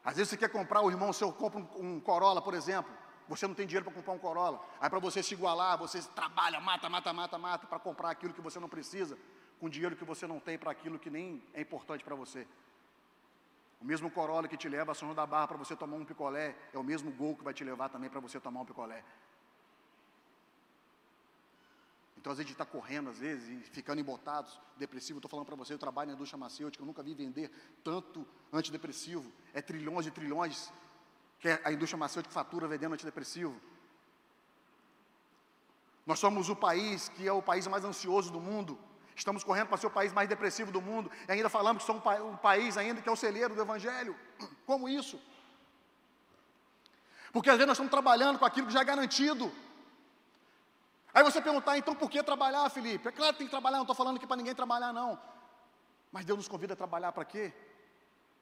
S1: Às vezes você quer comprar, o irmão seu compra um, um Corolla, por exemplo. Você não tem dinheiro para comprar um Corolla. Aí para você se igualar, você trabalha, mata, mata, mata, mata, para comprar aquilo que você não precisa, com dinheiro que você não tem para aquilo que nem é importante para você. O mesmo Corolla que te leva a São João da Barra para você tomar um picolé, é o mesmo gol que vai te levar também para você tomar um picolé. Então, às vezes, a gente está correndo, às vezes, e ficando embotados, depressivo. Estou falando para você, eu trabalho na indústria farmacêutica, eu nunca vi vender tanto antidepressivo. É trilhões e trilhões que a indústria farmacêutica fatura vendendo antidepressivo. Nós somos o país que é o país mais ansioso do mundo. Estamos correndo para ser o país mais depressivo do mundo e ainda falamos que somos um país ainda que é o celeiro do Evangelho. Como isso? Porque às vezes nós estamos trabalhando com aquilo que já é garantido. Aí você perguntar, então por que trabalhar, Felipe? É claro que tem que trabalhar, não estou falando aqui para ninguém trabalhar, não. Mas Deus nos convida a trabalhar para quê?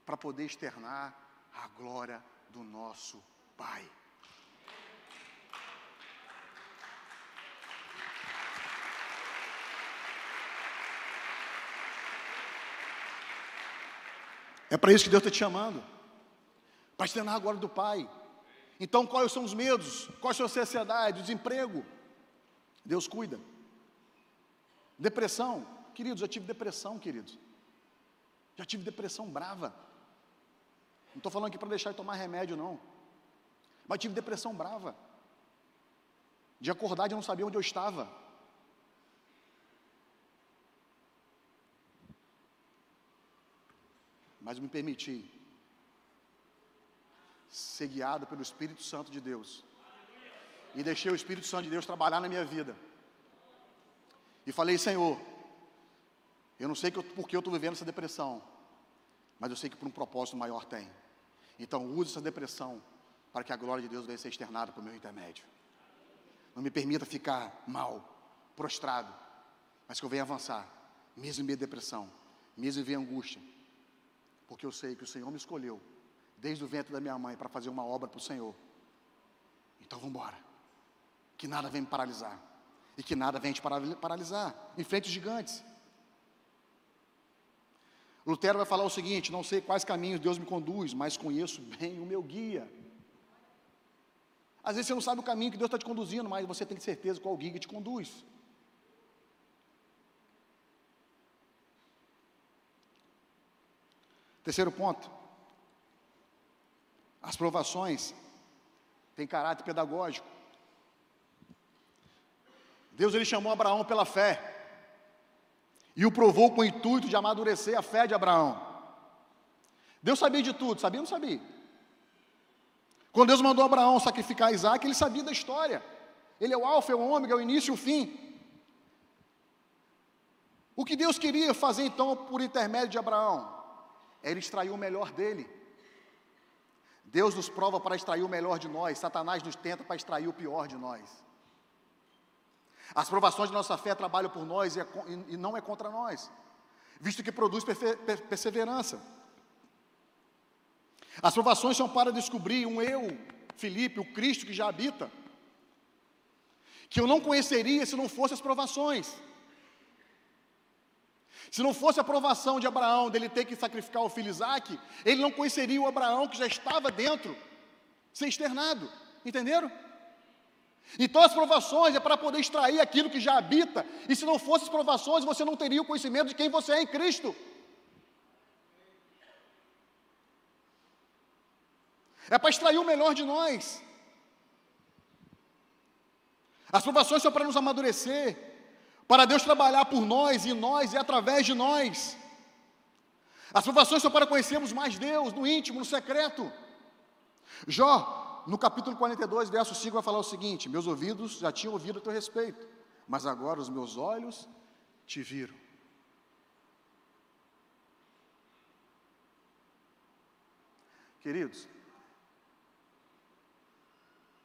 S1: Para poder externar a glória do nosso Pai. É para isso que Deus está te chamando. Para te treinar agora do Pai. Então, quais são os medos? Quais são a ansiedade? Desemprego? Deus cuida. Depressão? Queridos, já tive depressão, queridos. Já tive depressão brava. Não estou falando aqui para deixar de tomar remédio, não. Mas tive depressão brava. De acordar e não sabia onde eu estava. Mas me permiti ser guiado pelo Espírito Santo de Deus. E deixei o Espírito Santo de Deus trabalhar na minha vida. E falei, Senhor, eu não sei que eu, porque eu estou vivendo essa depressão, mas eu sei que por um propósito maior tem. Então use essa depressão para que a glória de Deus venha ser externada por meu intermédio. Não me permita ficar mal, prostrado, mas que eu venha avançar, mesmo em minha depressão, mesmo em minha angústia, porque eu sei que o Senhor me escolheu desde o ventre da minha mãe para fazer uma obra para o Senhor. Então vamos embora. Que nada venha me paralisar. E que nada venha te paralisar. Enfrente os gigantes. Lutero vai falar o seguinte: não sei quais caminhos Deus me conduz, mas conheço bem o meu guia. Às vezes você não sabe o caminho que Deus está te conduzindo, mas você tem certeza qual guia te conduz. Terceiro ponto. As provações têm caráter pedagógico. Deus ele chamou Abraão pela fé e o provou com o intuito de amadurecer a fé de Abraão. Deus sabia de tudo, sabia ou não sabia? Quando Deus mandou Abraão sacrificar Isaac, ele sabia da história. Ele é o alfa, é o ômega, é o início e o fim. O que Deus queria fazer então por intermédio de Abraão? Era extrair o melhor dele. Deus nos prova para extrair o melhor de nós, Satanás nos tenta para extrair o pior de nós. As provações de nossa fé trabalham por nós e, é, e não é contra nós, visto que produz perseverança. As provações são para descobrir um eu, Felipe, o Cristo que já habita, que eu não conheceria se não fossem as provações. Se não fosse a provação de Abraão, dele ter que sacrificar o filho Isaac, ele não conheceria o Abraão que já estava dentro, ser externado. Entenderam? Então as provações é para poder extrair aquilo que já habita, e se não fossem as provações, você não teria o conhecimento de quem você é em Cristo. É para extrair o melhor de nós. As provações são para nos amadurecer, para Deus trabalhar por nós, e nós e através de nós. As provações são para conhecermos mais Deus, no íntimo, no secreto. Jó no capítulo 42, verso 5, vai falar o seguinte: Meus ouvidos já tinham ouvido a teu respeito, mas agora os meus olhos te viram. Queridos,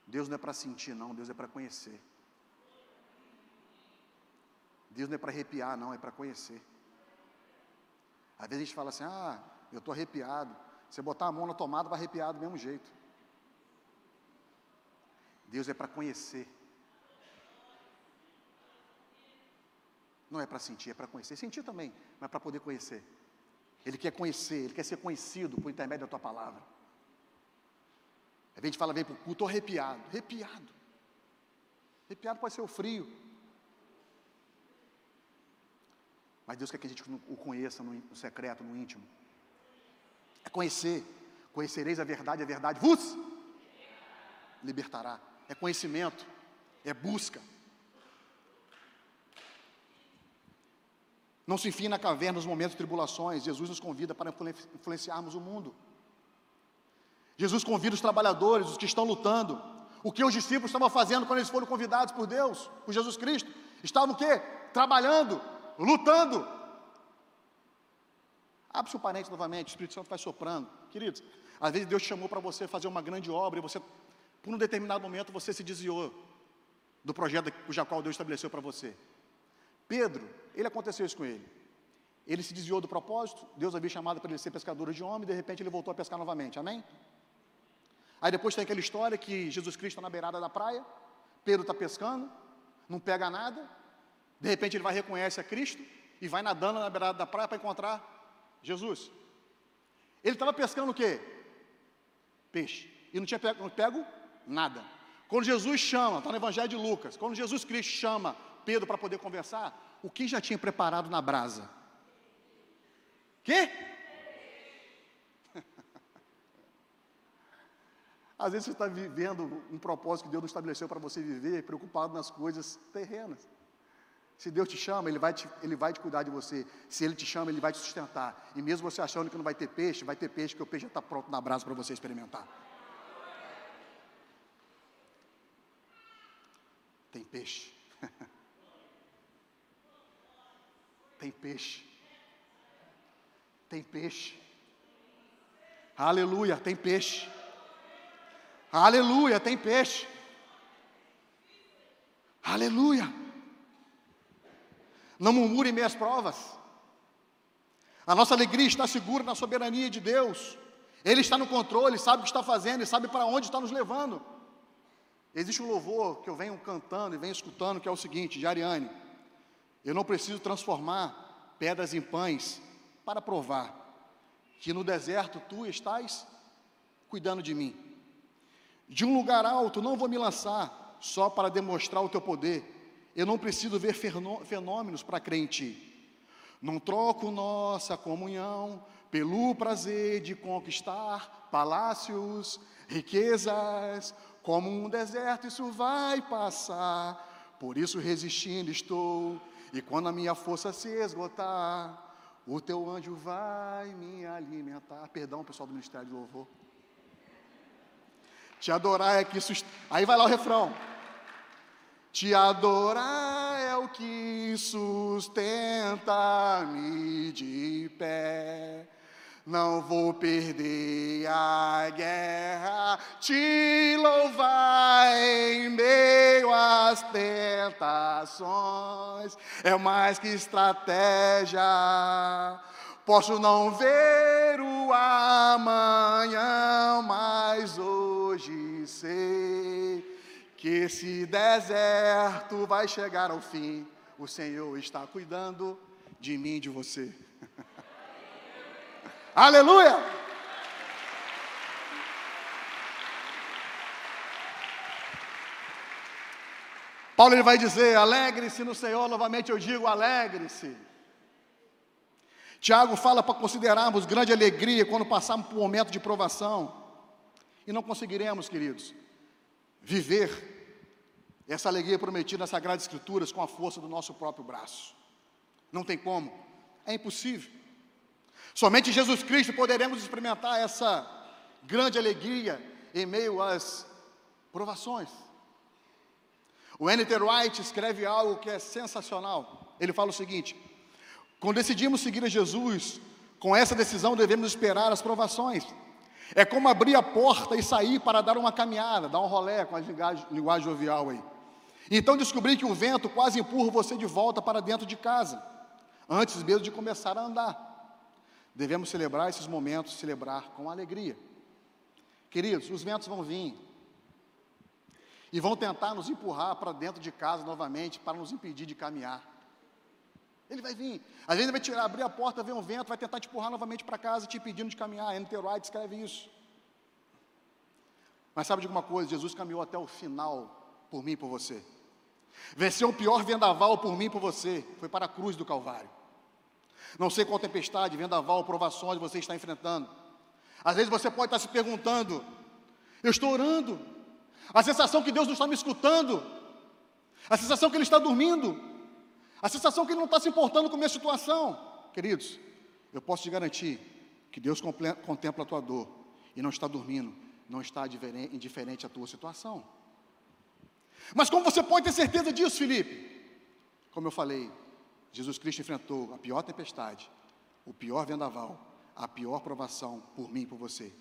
S1: Deus não é para sentir, não, Deus é para conhecer. Deus não é para arrepiar, não, é para conhecer. Às vezes a gente fala assim: ah, eu estou arrepiado. Você botar a mão na tomada, vai arrepiar do mesmo jeito. Deus é para conhecer. Não é para sentir, é para conhecer. Sentir também, mas para poder conhecer. Ele quer conhecer, ele quer ser conhecido por intermédio da tua palavra. A gente fala, vem para o culto arrepiado. Arrepiado. Arrepiado pode ser o frio. Mas Deus quer que a gente o conheça no, secreto, no íntimo. É conhecer. Conhecereis a verdade, a verdade vos libertará é conhecimento, é busca. Não se enfim na caverna nos momentos de tribulações. Jesus nos convida para influenciarmos o mundo. Jesus convida os trabalhadores, os que estão lutando. O que os discípulos estavam fazendo quando eles foram convidados por Deus, por Jesus Cristo? Estavam o quê? Trabalhando, lutando. Abre seu parente novamente, o Espírito Santo vai soprando. Queridos, às vezes Deus chamou para você fazer uma grande obra e você por um determinado momento você se desviou do projeto cuja qual Deus estabeleceu para você. Pedro, ele aconteceu isso com ele. Ele se desviou do propósito, Deus havia chamado para ele ser pescador de homem, de repente ele voltou a pescar novamente, amém? Aí depois tem aquela história que Jesus Cristo está na beirada da praia, Pedro está pescando, não pega nada, de repente ele vai reconhece a Cristo e vai nadando na beirada da praia para encontrar Jesus. Ele estava pescando o quê? Peixe. E não tinha pego, não pego Nada. Quando Jesus chama, está no Evangelho de Lucas, quando Jesus Cristo chama Pedro para poder conversar, o que já tinha preparado na brasa? Quê? Às vezes você está vivendo um propósito que Deus não estabeleceu para você viver, preocupado nas coisas terrenas. Se Deus te chama, ele vai te, ele vai te cuidar de você. Se Ele te chama, Ele vai te sustentar. E mesmo você achando que não vai ter peixe, vai ter peixe, que o peixe já está pronto na brasa para você experimentar. Tem peixe. Tem peixe. Tem peixe. Aleluia, tem peixe. Aleluia, tem peixe. Aleluia. Não murmure meias provas. A nossa alegria está segura na soberania de Deus. Ele está no controle, sabe o que está fazendo, sabe para onde está nos levando. Existe um louvor que eu venho cantando e venho escutando, que é o seguinte, de Ariane. Eu não preciso transformar pedras em pães para provar que no deserto tu estás cuidando de mim. De um lugar alto não vou me lançar só para demonstrar o teu poder eu não preciso ver fenômenos para crer em Ti. Não troco nossa comunhão pelo prazer de conquistar palácios, riquezas, como um deserto isso vai passar. Por isso resistindo estou, e quando a minha força se esgotar, o teu anjo vai me alimentar. Perdão, pessoal do Ministério de Louvor. Te adorar é que isso. Aí vai lá o refrão. Te adorar é o que sustenta-me de pé. Não vou perder a guerra, te louvar em meio às tentações. É mais que estratégia. Posso não ver o amanhã, mas hoje sei que esse deserto vai chegar ao fim. O Senhor está cuidando de mim e de você. Aleluia! Paulo ele vai dizer: alegre-se no Senhor, novamente eu digo: alegre-se. Tiago fala para considerarmos grande alegria quando passarmos por um momento de provação, e não conseguiremos, queridos, viver essa alegria prometida nas Sagradas Escrituras com a força do nosso próprio braço. Não tem como, é impossível. Somente Jesus Cristo poderemos experimentar essa grande alegria em meio às provações. O N.T. Wright escreve algo que é sensacional. Ele fala o seguinte: quando decidimos seguir a Jesus, com essa decisão devemos esperar as provações. É como abrir a porta e sair para dar uma caminhada, dar um rolé com a linguagem, linguagem jovial aí. Então descobri que o vento quase empurra você de volta para dentro de casa, antes mesmo de começar a andar. Devemos celebrar esses momentos, celebrar com alegria. Queridos, os ventos vão vir e vão tentar nos empurrar para dentro de casa novamente para nos impedir de caminhar. Ele vai vir. Às vezes ele vai abrir a porta, ver um vento, vai tentar te empurrar novamente para casa, te impedindo de caminhar. N.T. Wright escreve isso. Mas sabe de alguma coisa? Jesus caminhou até o final por mim e por você. Venceu o pior vendaval por mim e por você. Foi para a cruz do Calvário. Não sei qual tempestade, vendaval, provações você está enfrentando. Às vezes você pode estar se perguntando: eu estou orando. A sensação que Deus não está me escutando. A sensação que Ele está dormindo. A sensação que Ele não está se importando com a minha situação. Queridos, eu posso te garantir que Deus contempla a tua dor e não está dormindo, não está indiferente à tua situação. Mas como você pode ter certeza disso, Felipe? Como eu falei, Jesus Cristo enfrentou a pior tempestade, o pior vendaval, a pior provação por mim e por você.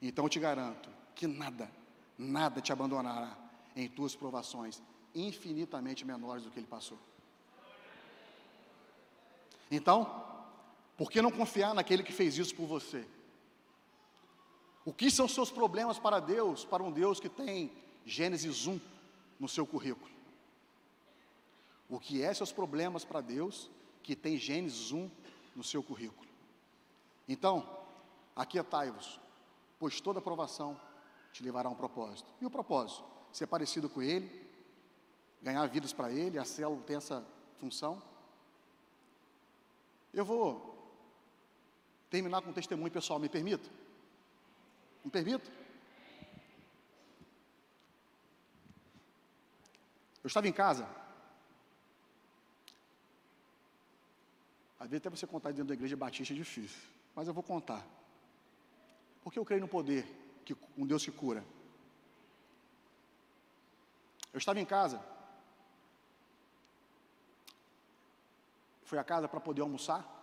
S1: Então eu te garanto que nada, nada te abandonará em tuas provações infinitamente menores do que ele passou. Então, por que não confiar naquele que fez isso por você? O que são seus problemas para Deus, para um Deus que tem Gênesis 1, no seu currículo. O que é seus problemas para Deus, que tem Gênesis 1 no seu currículo. Então, aquietai-vos, pois toda aprovação te levará a um propósito. E o propósito? Ser parecido com Ele, ganhar vidas para Ele, a célula tem essa função. Eu vou terminar com um testemunho pessoal, me permita? Me permita? Eu estava em casa, Às vezes até você contar dentro da igreja batista é difícil, mas eu vou contar. Porque eu creio no poder, que, um Deus que cura. Eu estava em casa, fui a casa para poder almoçar,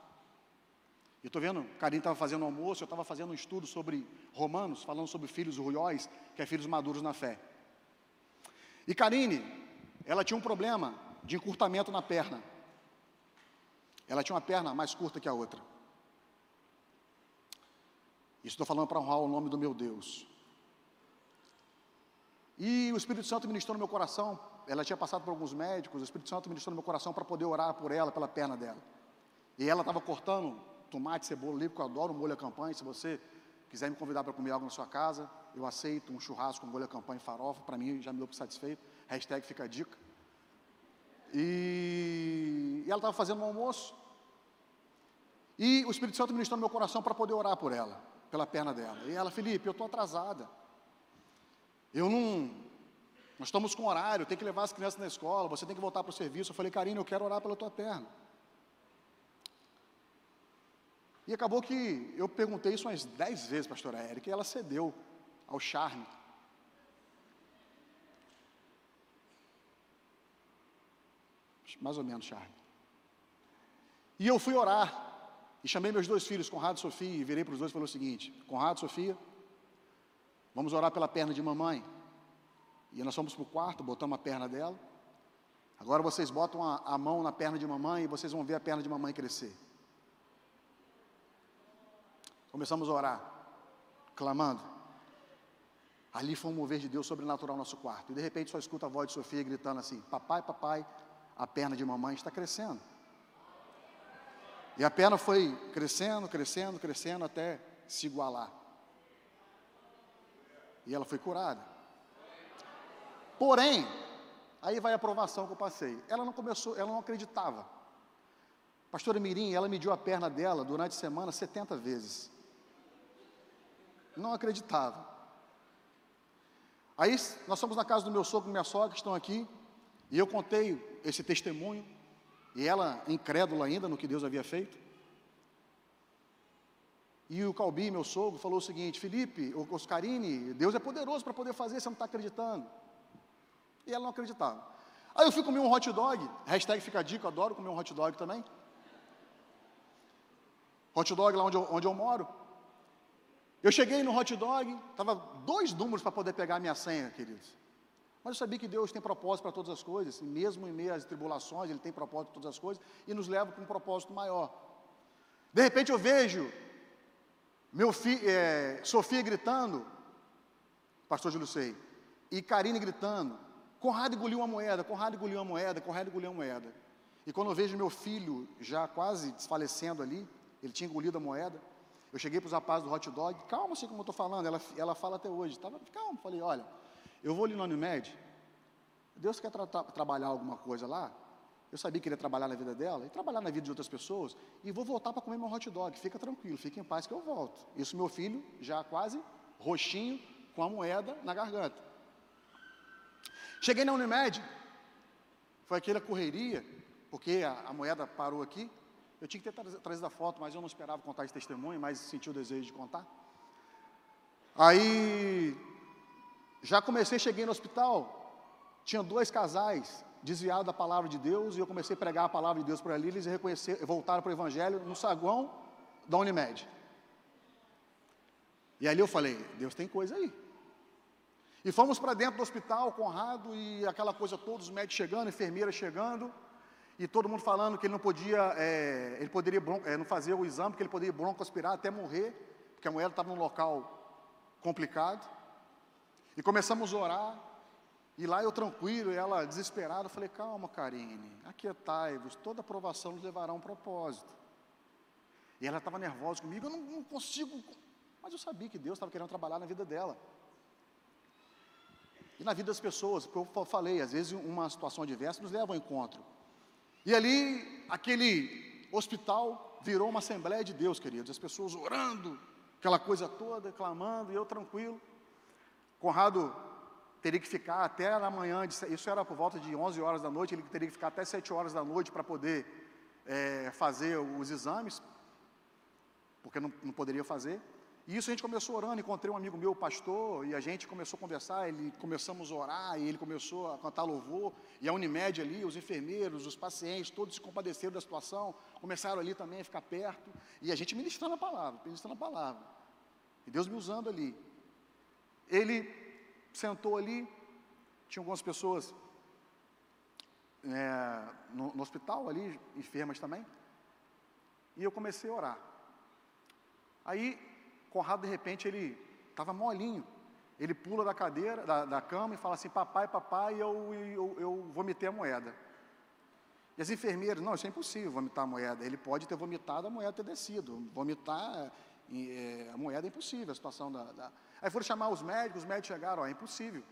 S1: e estou vendo, Karine estava fazendo almoço, eu estava fazendo um estudo sobre Romanos, falando sobre filhos ruióis, que é filhos maduros na fé. E Karine, ela tinha um problema de encurtamento na perna. Ela tinha uma perna mais curta que a outra. Isso estou falando para honrar o nome do meu Deus. E o Espírito Santo ministrou no meu coração. Ela tinha passado por alguns médicos. O Espírito Santo ministrou no meu coração para poder orar por ela, pela perna dela. E ela estava cortando tomate, cebola, livre, que eu adoro molho a campanha. Se você quiser me convidar para comer algo na sua casa, eu aceito um churrasco com molho a campanha e farofa. Para mim, já me deu satisfeito. Hashtag fica a dica. E, e ela estava fazendo um almoço. E o Espírito Santo ministrou no meu coração para poder orar por ela, pela perna dela. E ela, Felipe, eu estou atrasada. Eu não. Nós estamos com horário, tem que levar as crianças na escola, você tem que voltar para o serviço. Eu falei, Karina, eu quero orar pela tua perna. E acabou que eu perguntei isso umas dez vezes, pastora Érica, e ela cedeu ao charme. Mais ou menos charme. E eu fui orar. E chamei meus dois filhos, Conrado e Sofia, e virei para os dois e falei o seguinte: Conrado, Sofia, vamos orar pela perna de mamãe. E nós fomos para o quarto, botamos a perna dela. Agora vocês botam a, a, mão na perna de mamãe e vocês vão ver a perna de mamãe crescer. Começamos a orar, clamando. Ali foi um mover de Deus sobrenatural no nosso quarto. E de repente só escuta a voz de Sofia gritando assim: Papai, papai, a perna de mamãe está crescendo. E a perna foi crescendo, crescendo, crescendo até se igualar. E ela foi curada. Porém, aí vai a aprovação que eu passei. Ela não começou, ela não acreditava. Pastora Mirim, ela mediu a perna dela durante a semana 70 vezes. Não acreditava. Aí nós fomos na casa do meu sogro e minha sogra que estão aqui, e eu contei esse testemunho e ela, incrédula ainda no que Deus havia feito. E o Calbi, meu sogro, falou o seguinte: Felipe, Oscarine, Deus é poderoso para poder fazer, você não está acreditando. E ela não acreditava. Aí eu fui comer um hot dog, hashtag fica a dica, adoro comer um hot dog também. Hot dog lá onde eu, onde eu moro. Eu cheguei no hot dog, estava dois números para poder pegar a minha senha, queridos. Mas eu sabia que Deus tem propósito para todas as coisas, mesmo em meio às tribulações, Ele tem propósito para todas as coisas, e nos leva para um propósito maior. De repente eu vejo meu filho, é, Sofia gritando, pastor Júlio Sei, e Karine gritando, Conrado engoliu uma moeda, Conrado engoliu uma moeda, Conrado engoliu uma moeda. E quando eu vejo meu filho já quase desfalecendo ali, ele tinha engolido a moeda, eu cheguei para os rapazes do hot dog, calma assim como eu estou falando, ela, ela fala até hoje, tava, calma, falei, olha, eu vou ali no Unimed, Deus quer tra trabalhar alguma coisa lá, eu sabia que ele ia trabalhar na vida dela e trabalhar na vida de outras pessoas, e vou voltar para comer meu hot dog, fica tranquilo, fica em paz que eu volto. Isso meu filho já quase roxinho, com a moeda na garganta. Cheguei na Unimed, foi aquela correria, porque a, a moeda parou aqui, eu tinha que ter trazido a foto, mas eu não esperava contar esse testemunho, mas senti o desejo de contar. Aí já comecei, cheguei no hospital, tinha dois casais desviados da palavra de Deus, e eu comecei a pregar a palavra de Deus para ali, eles reconhecer, voltaram para o Evangelho no saguão da Unimed. E ali eu falei, Deus tem coisa aí. E fomos para dentro do hospital, Conrado, e aquela coisa toda, os médicos chegando, enfermeiras chegando, e todo mundo falando que ele não podia, é, ele poderia é, não fazer o exame, porque ele poderia broncoaspirar até morrer, porque a mulher estava num local complicado. E começamos a orar. E lá eu tranquilo, ela desesperada, falei, calma, Karine, aquietai-vos, toda aprovação nos levará a um propósito. E ela estava nervosa comigo, eu não, não consigo, mas eu sabia que Deus estava querendo trabalhar na vida dela. E na vida das pessoas, porque eu falei, às vezes uma situação adversa nos leva ao encontro. E ali, aquele hospital virou uma Assembleia de Deus, queridos, as pessoas orando, aquela coisa toda, clamando, e eu tranquilo. Conrado teria que ficar até na manhã, isso era por volta de 11 horas da noite, ele teria que ficar até 7 horas da noite para poder é, fazer os exames, porque não, não poderia fazer. E isso a gente começou orando, encontrei um amigo meu, pastor, e a gente começou a conversar, ele começamos a orar, e ele começou a cantar louvor, e a Unimed ali, os enfermeiros, os pacientes, todos se compadeceram da situação, começaram ali também a ficar perto, e a gente ministrando a palavra, ministrando a palavra. E Deus me usando ali. Ele sentou ali, tinha algumas pessoas é, no, no hospital ali, enfermas também, e eu comecei a orar. Aí Conrado, de repente, ele estava molinho. Ele pula da cadeira, da, da cama e fala assim: Papai, papai, eu, eu, eu vomitei a moeda. E as enfermeiras, não, isso é impossível vomitar a moeda. Ele pode ter vomitado, a moeda ter descido. Vomitar é, a moeda é impossível, a situação da, da, Aí foram chamar os médicos, os médicos chegaram, ó, é impossível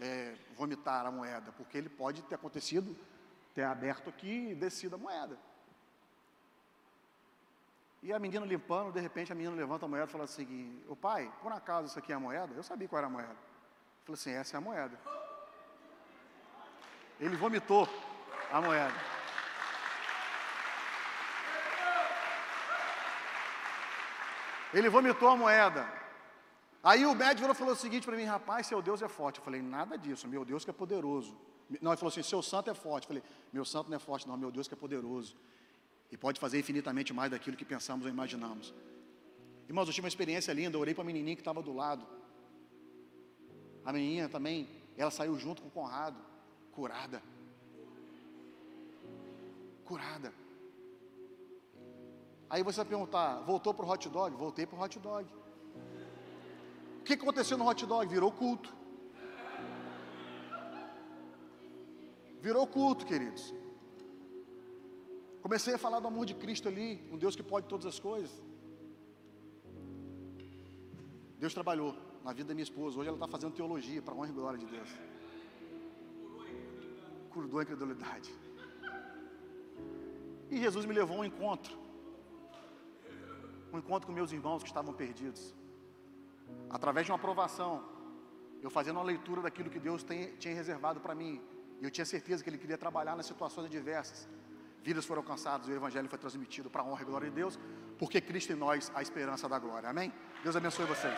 S1: é, vomitar a moeda, porque ele pode ter acontecido, ter aberto aqui e descido a moeda. E a menina limpando, de repente a menina levanta a moeda e fala assim: O pai, por acaso isso aqui é a moeda? Eu sabia qual era a moeda. Eu falei assim: Essa é a moeda. Ele vomitou a moeda. Ele vomitou a moeda. Aí o médico falou o seguinte para mim: Rapaz, seu Deus é forte. Eu falei: Nada disso, meu Deus que é poderoso. Não, ele falou assim: Seu santo é forte. Eu falei: Meu santo não é forte, não, meu Deus que é poderoso e pode fazer infinitamente mais daquilo que pensamos ou imaginamos. Irmãos, eu tive uma experiência linda, eu orei para a menininha que estava do lado. A menininha também, ela saiu junto com o Conrado, curada. Curada. Aí você vai perguntar, voltou para o hot dog? Voltei para o hot dog. O que aconteceu no hot dog? Virou culto. Virou culto, queridos. Comecei a falar do amor de Cristo ali, um Deus que pode todas as coisas. Deus trabalhou na vida da minha esposa. Hoje ela está fazendo teologia para honra e glória de Deus. Curou a incredulidade. E Jesus me levou a um encontro. Um encontro com meus irmãos que estavam perdidos. Através de uma aprovação. Eu fazendo uma leitura daquilo que Deus tem, tinha reservado para mim. E eu tinha certeza que Ele queria trabalhar nas situações adversas vidas foram alcançadas, o Evangelho foi transmitido para a honra e glória de Deus, porque Cristo em nós a esperança da glória. Amém? Deus abençoe vocês.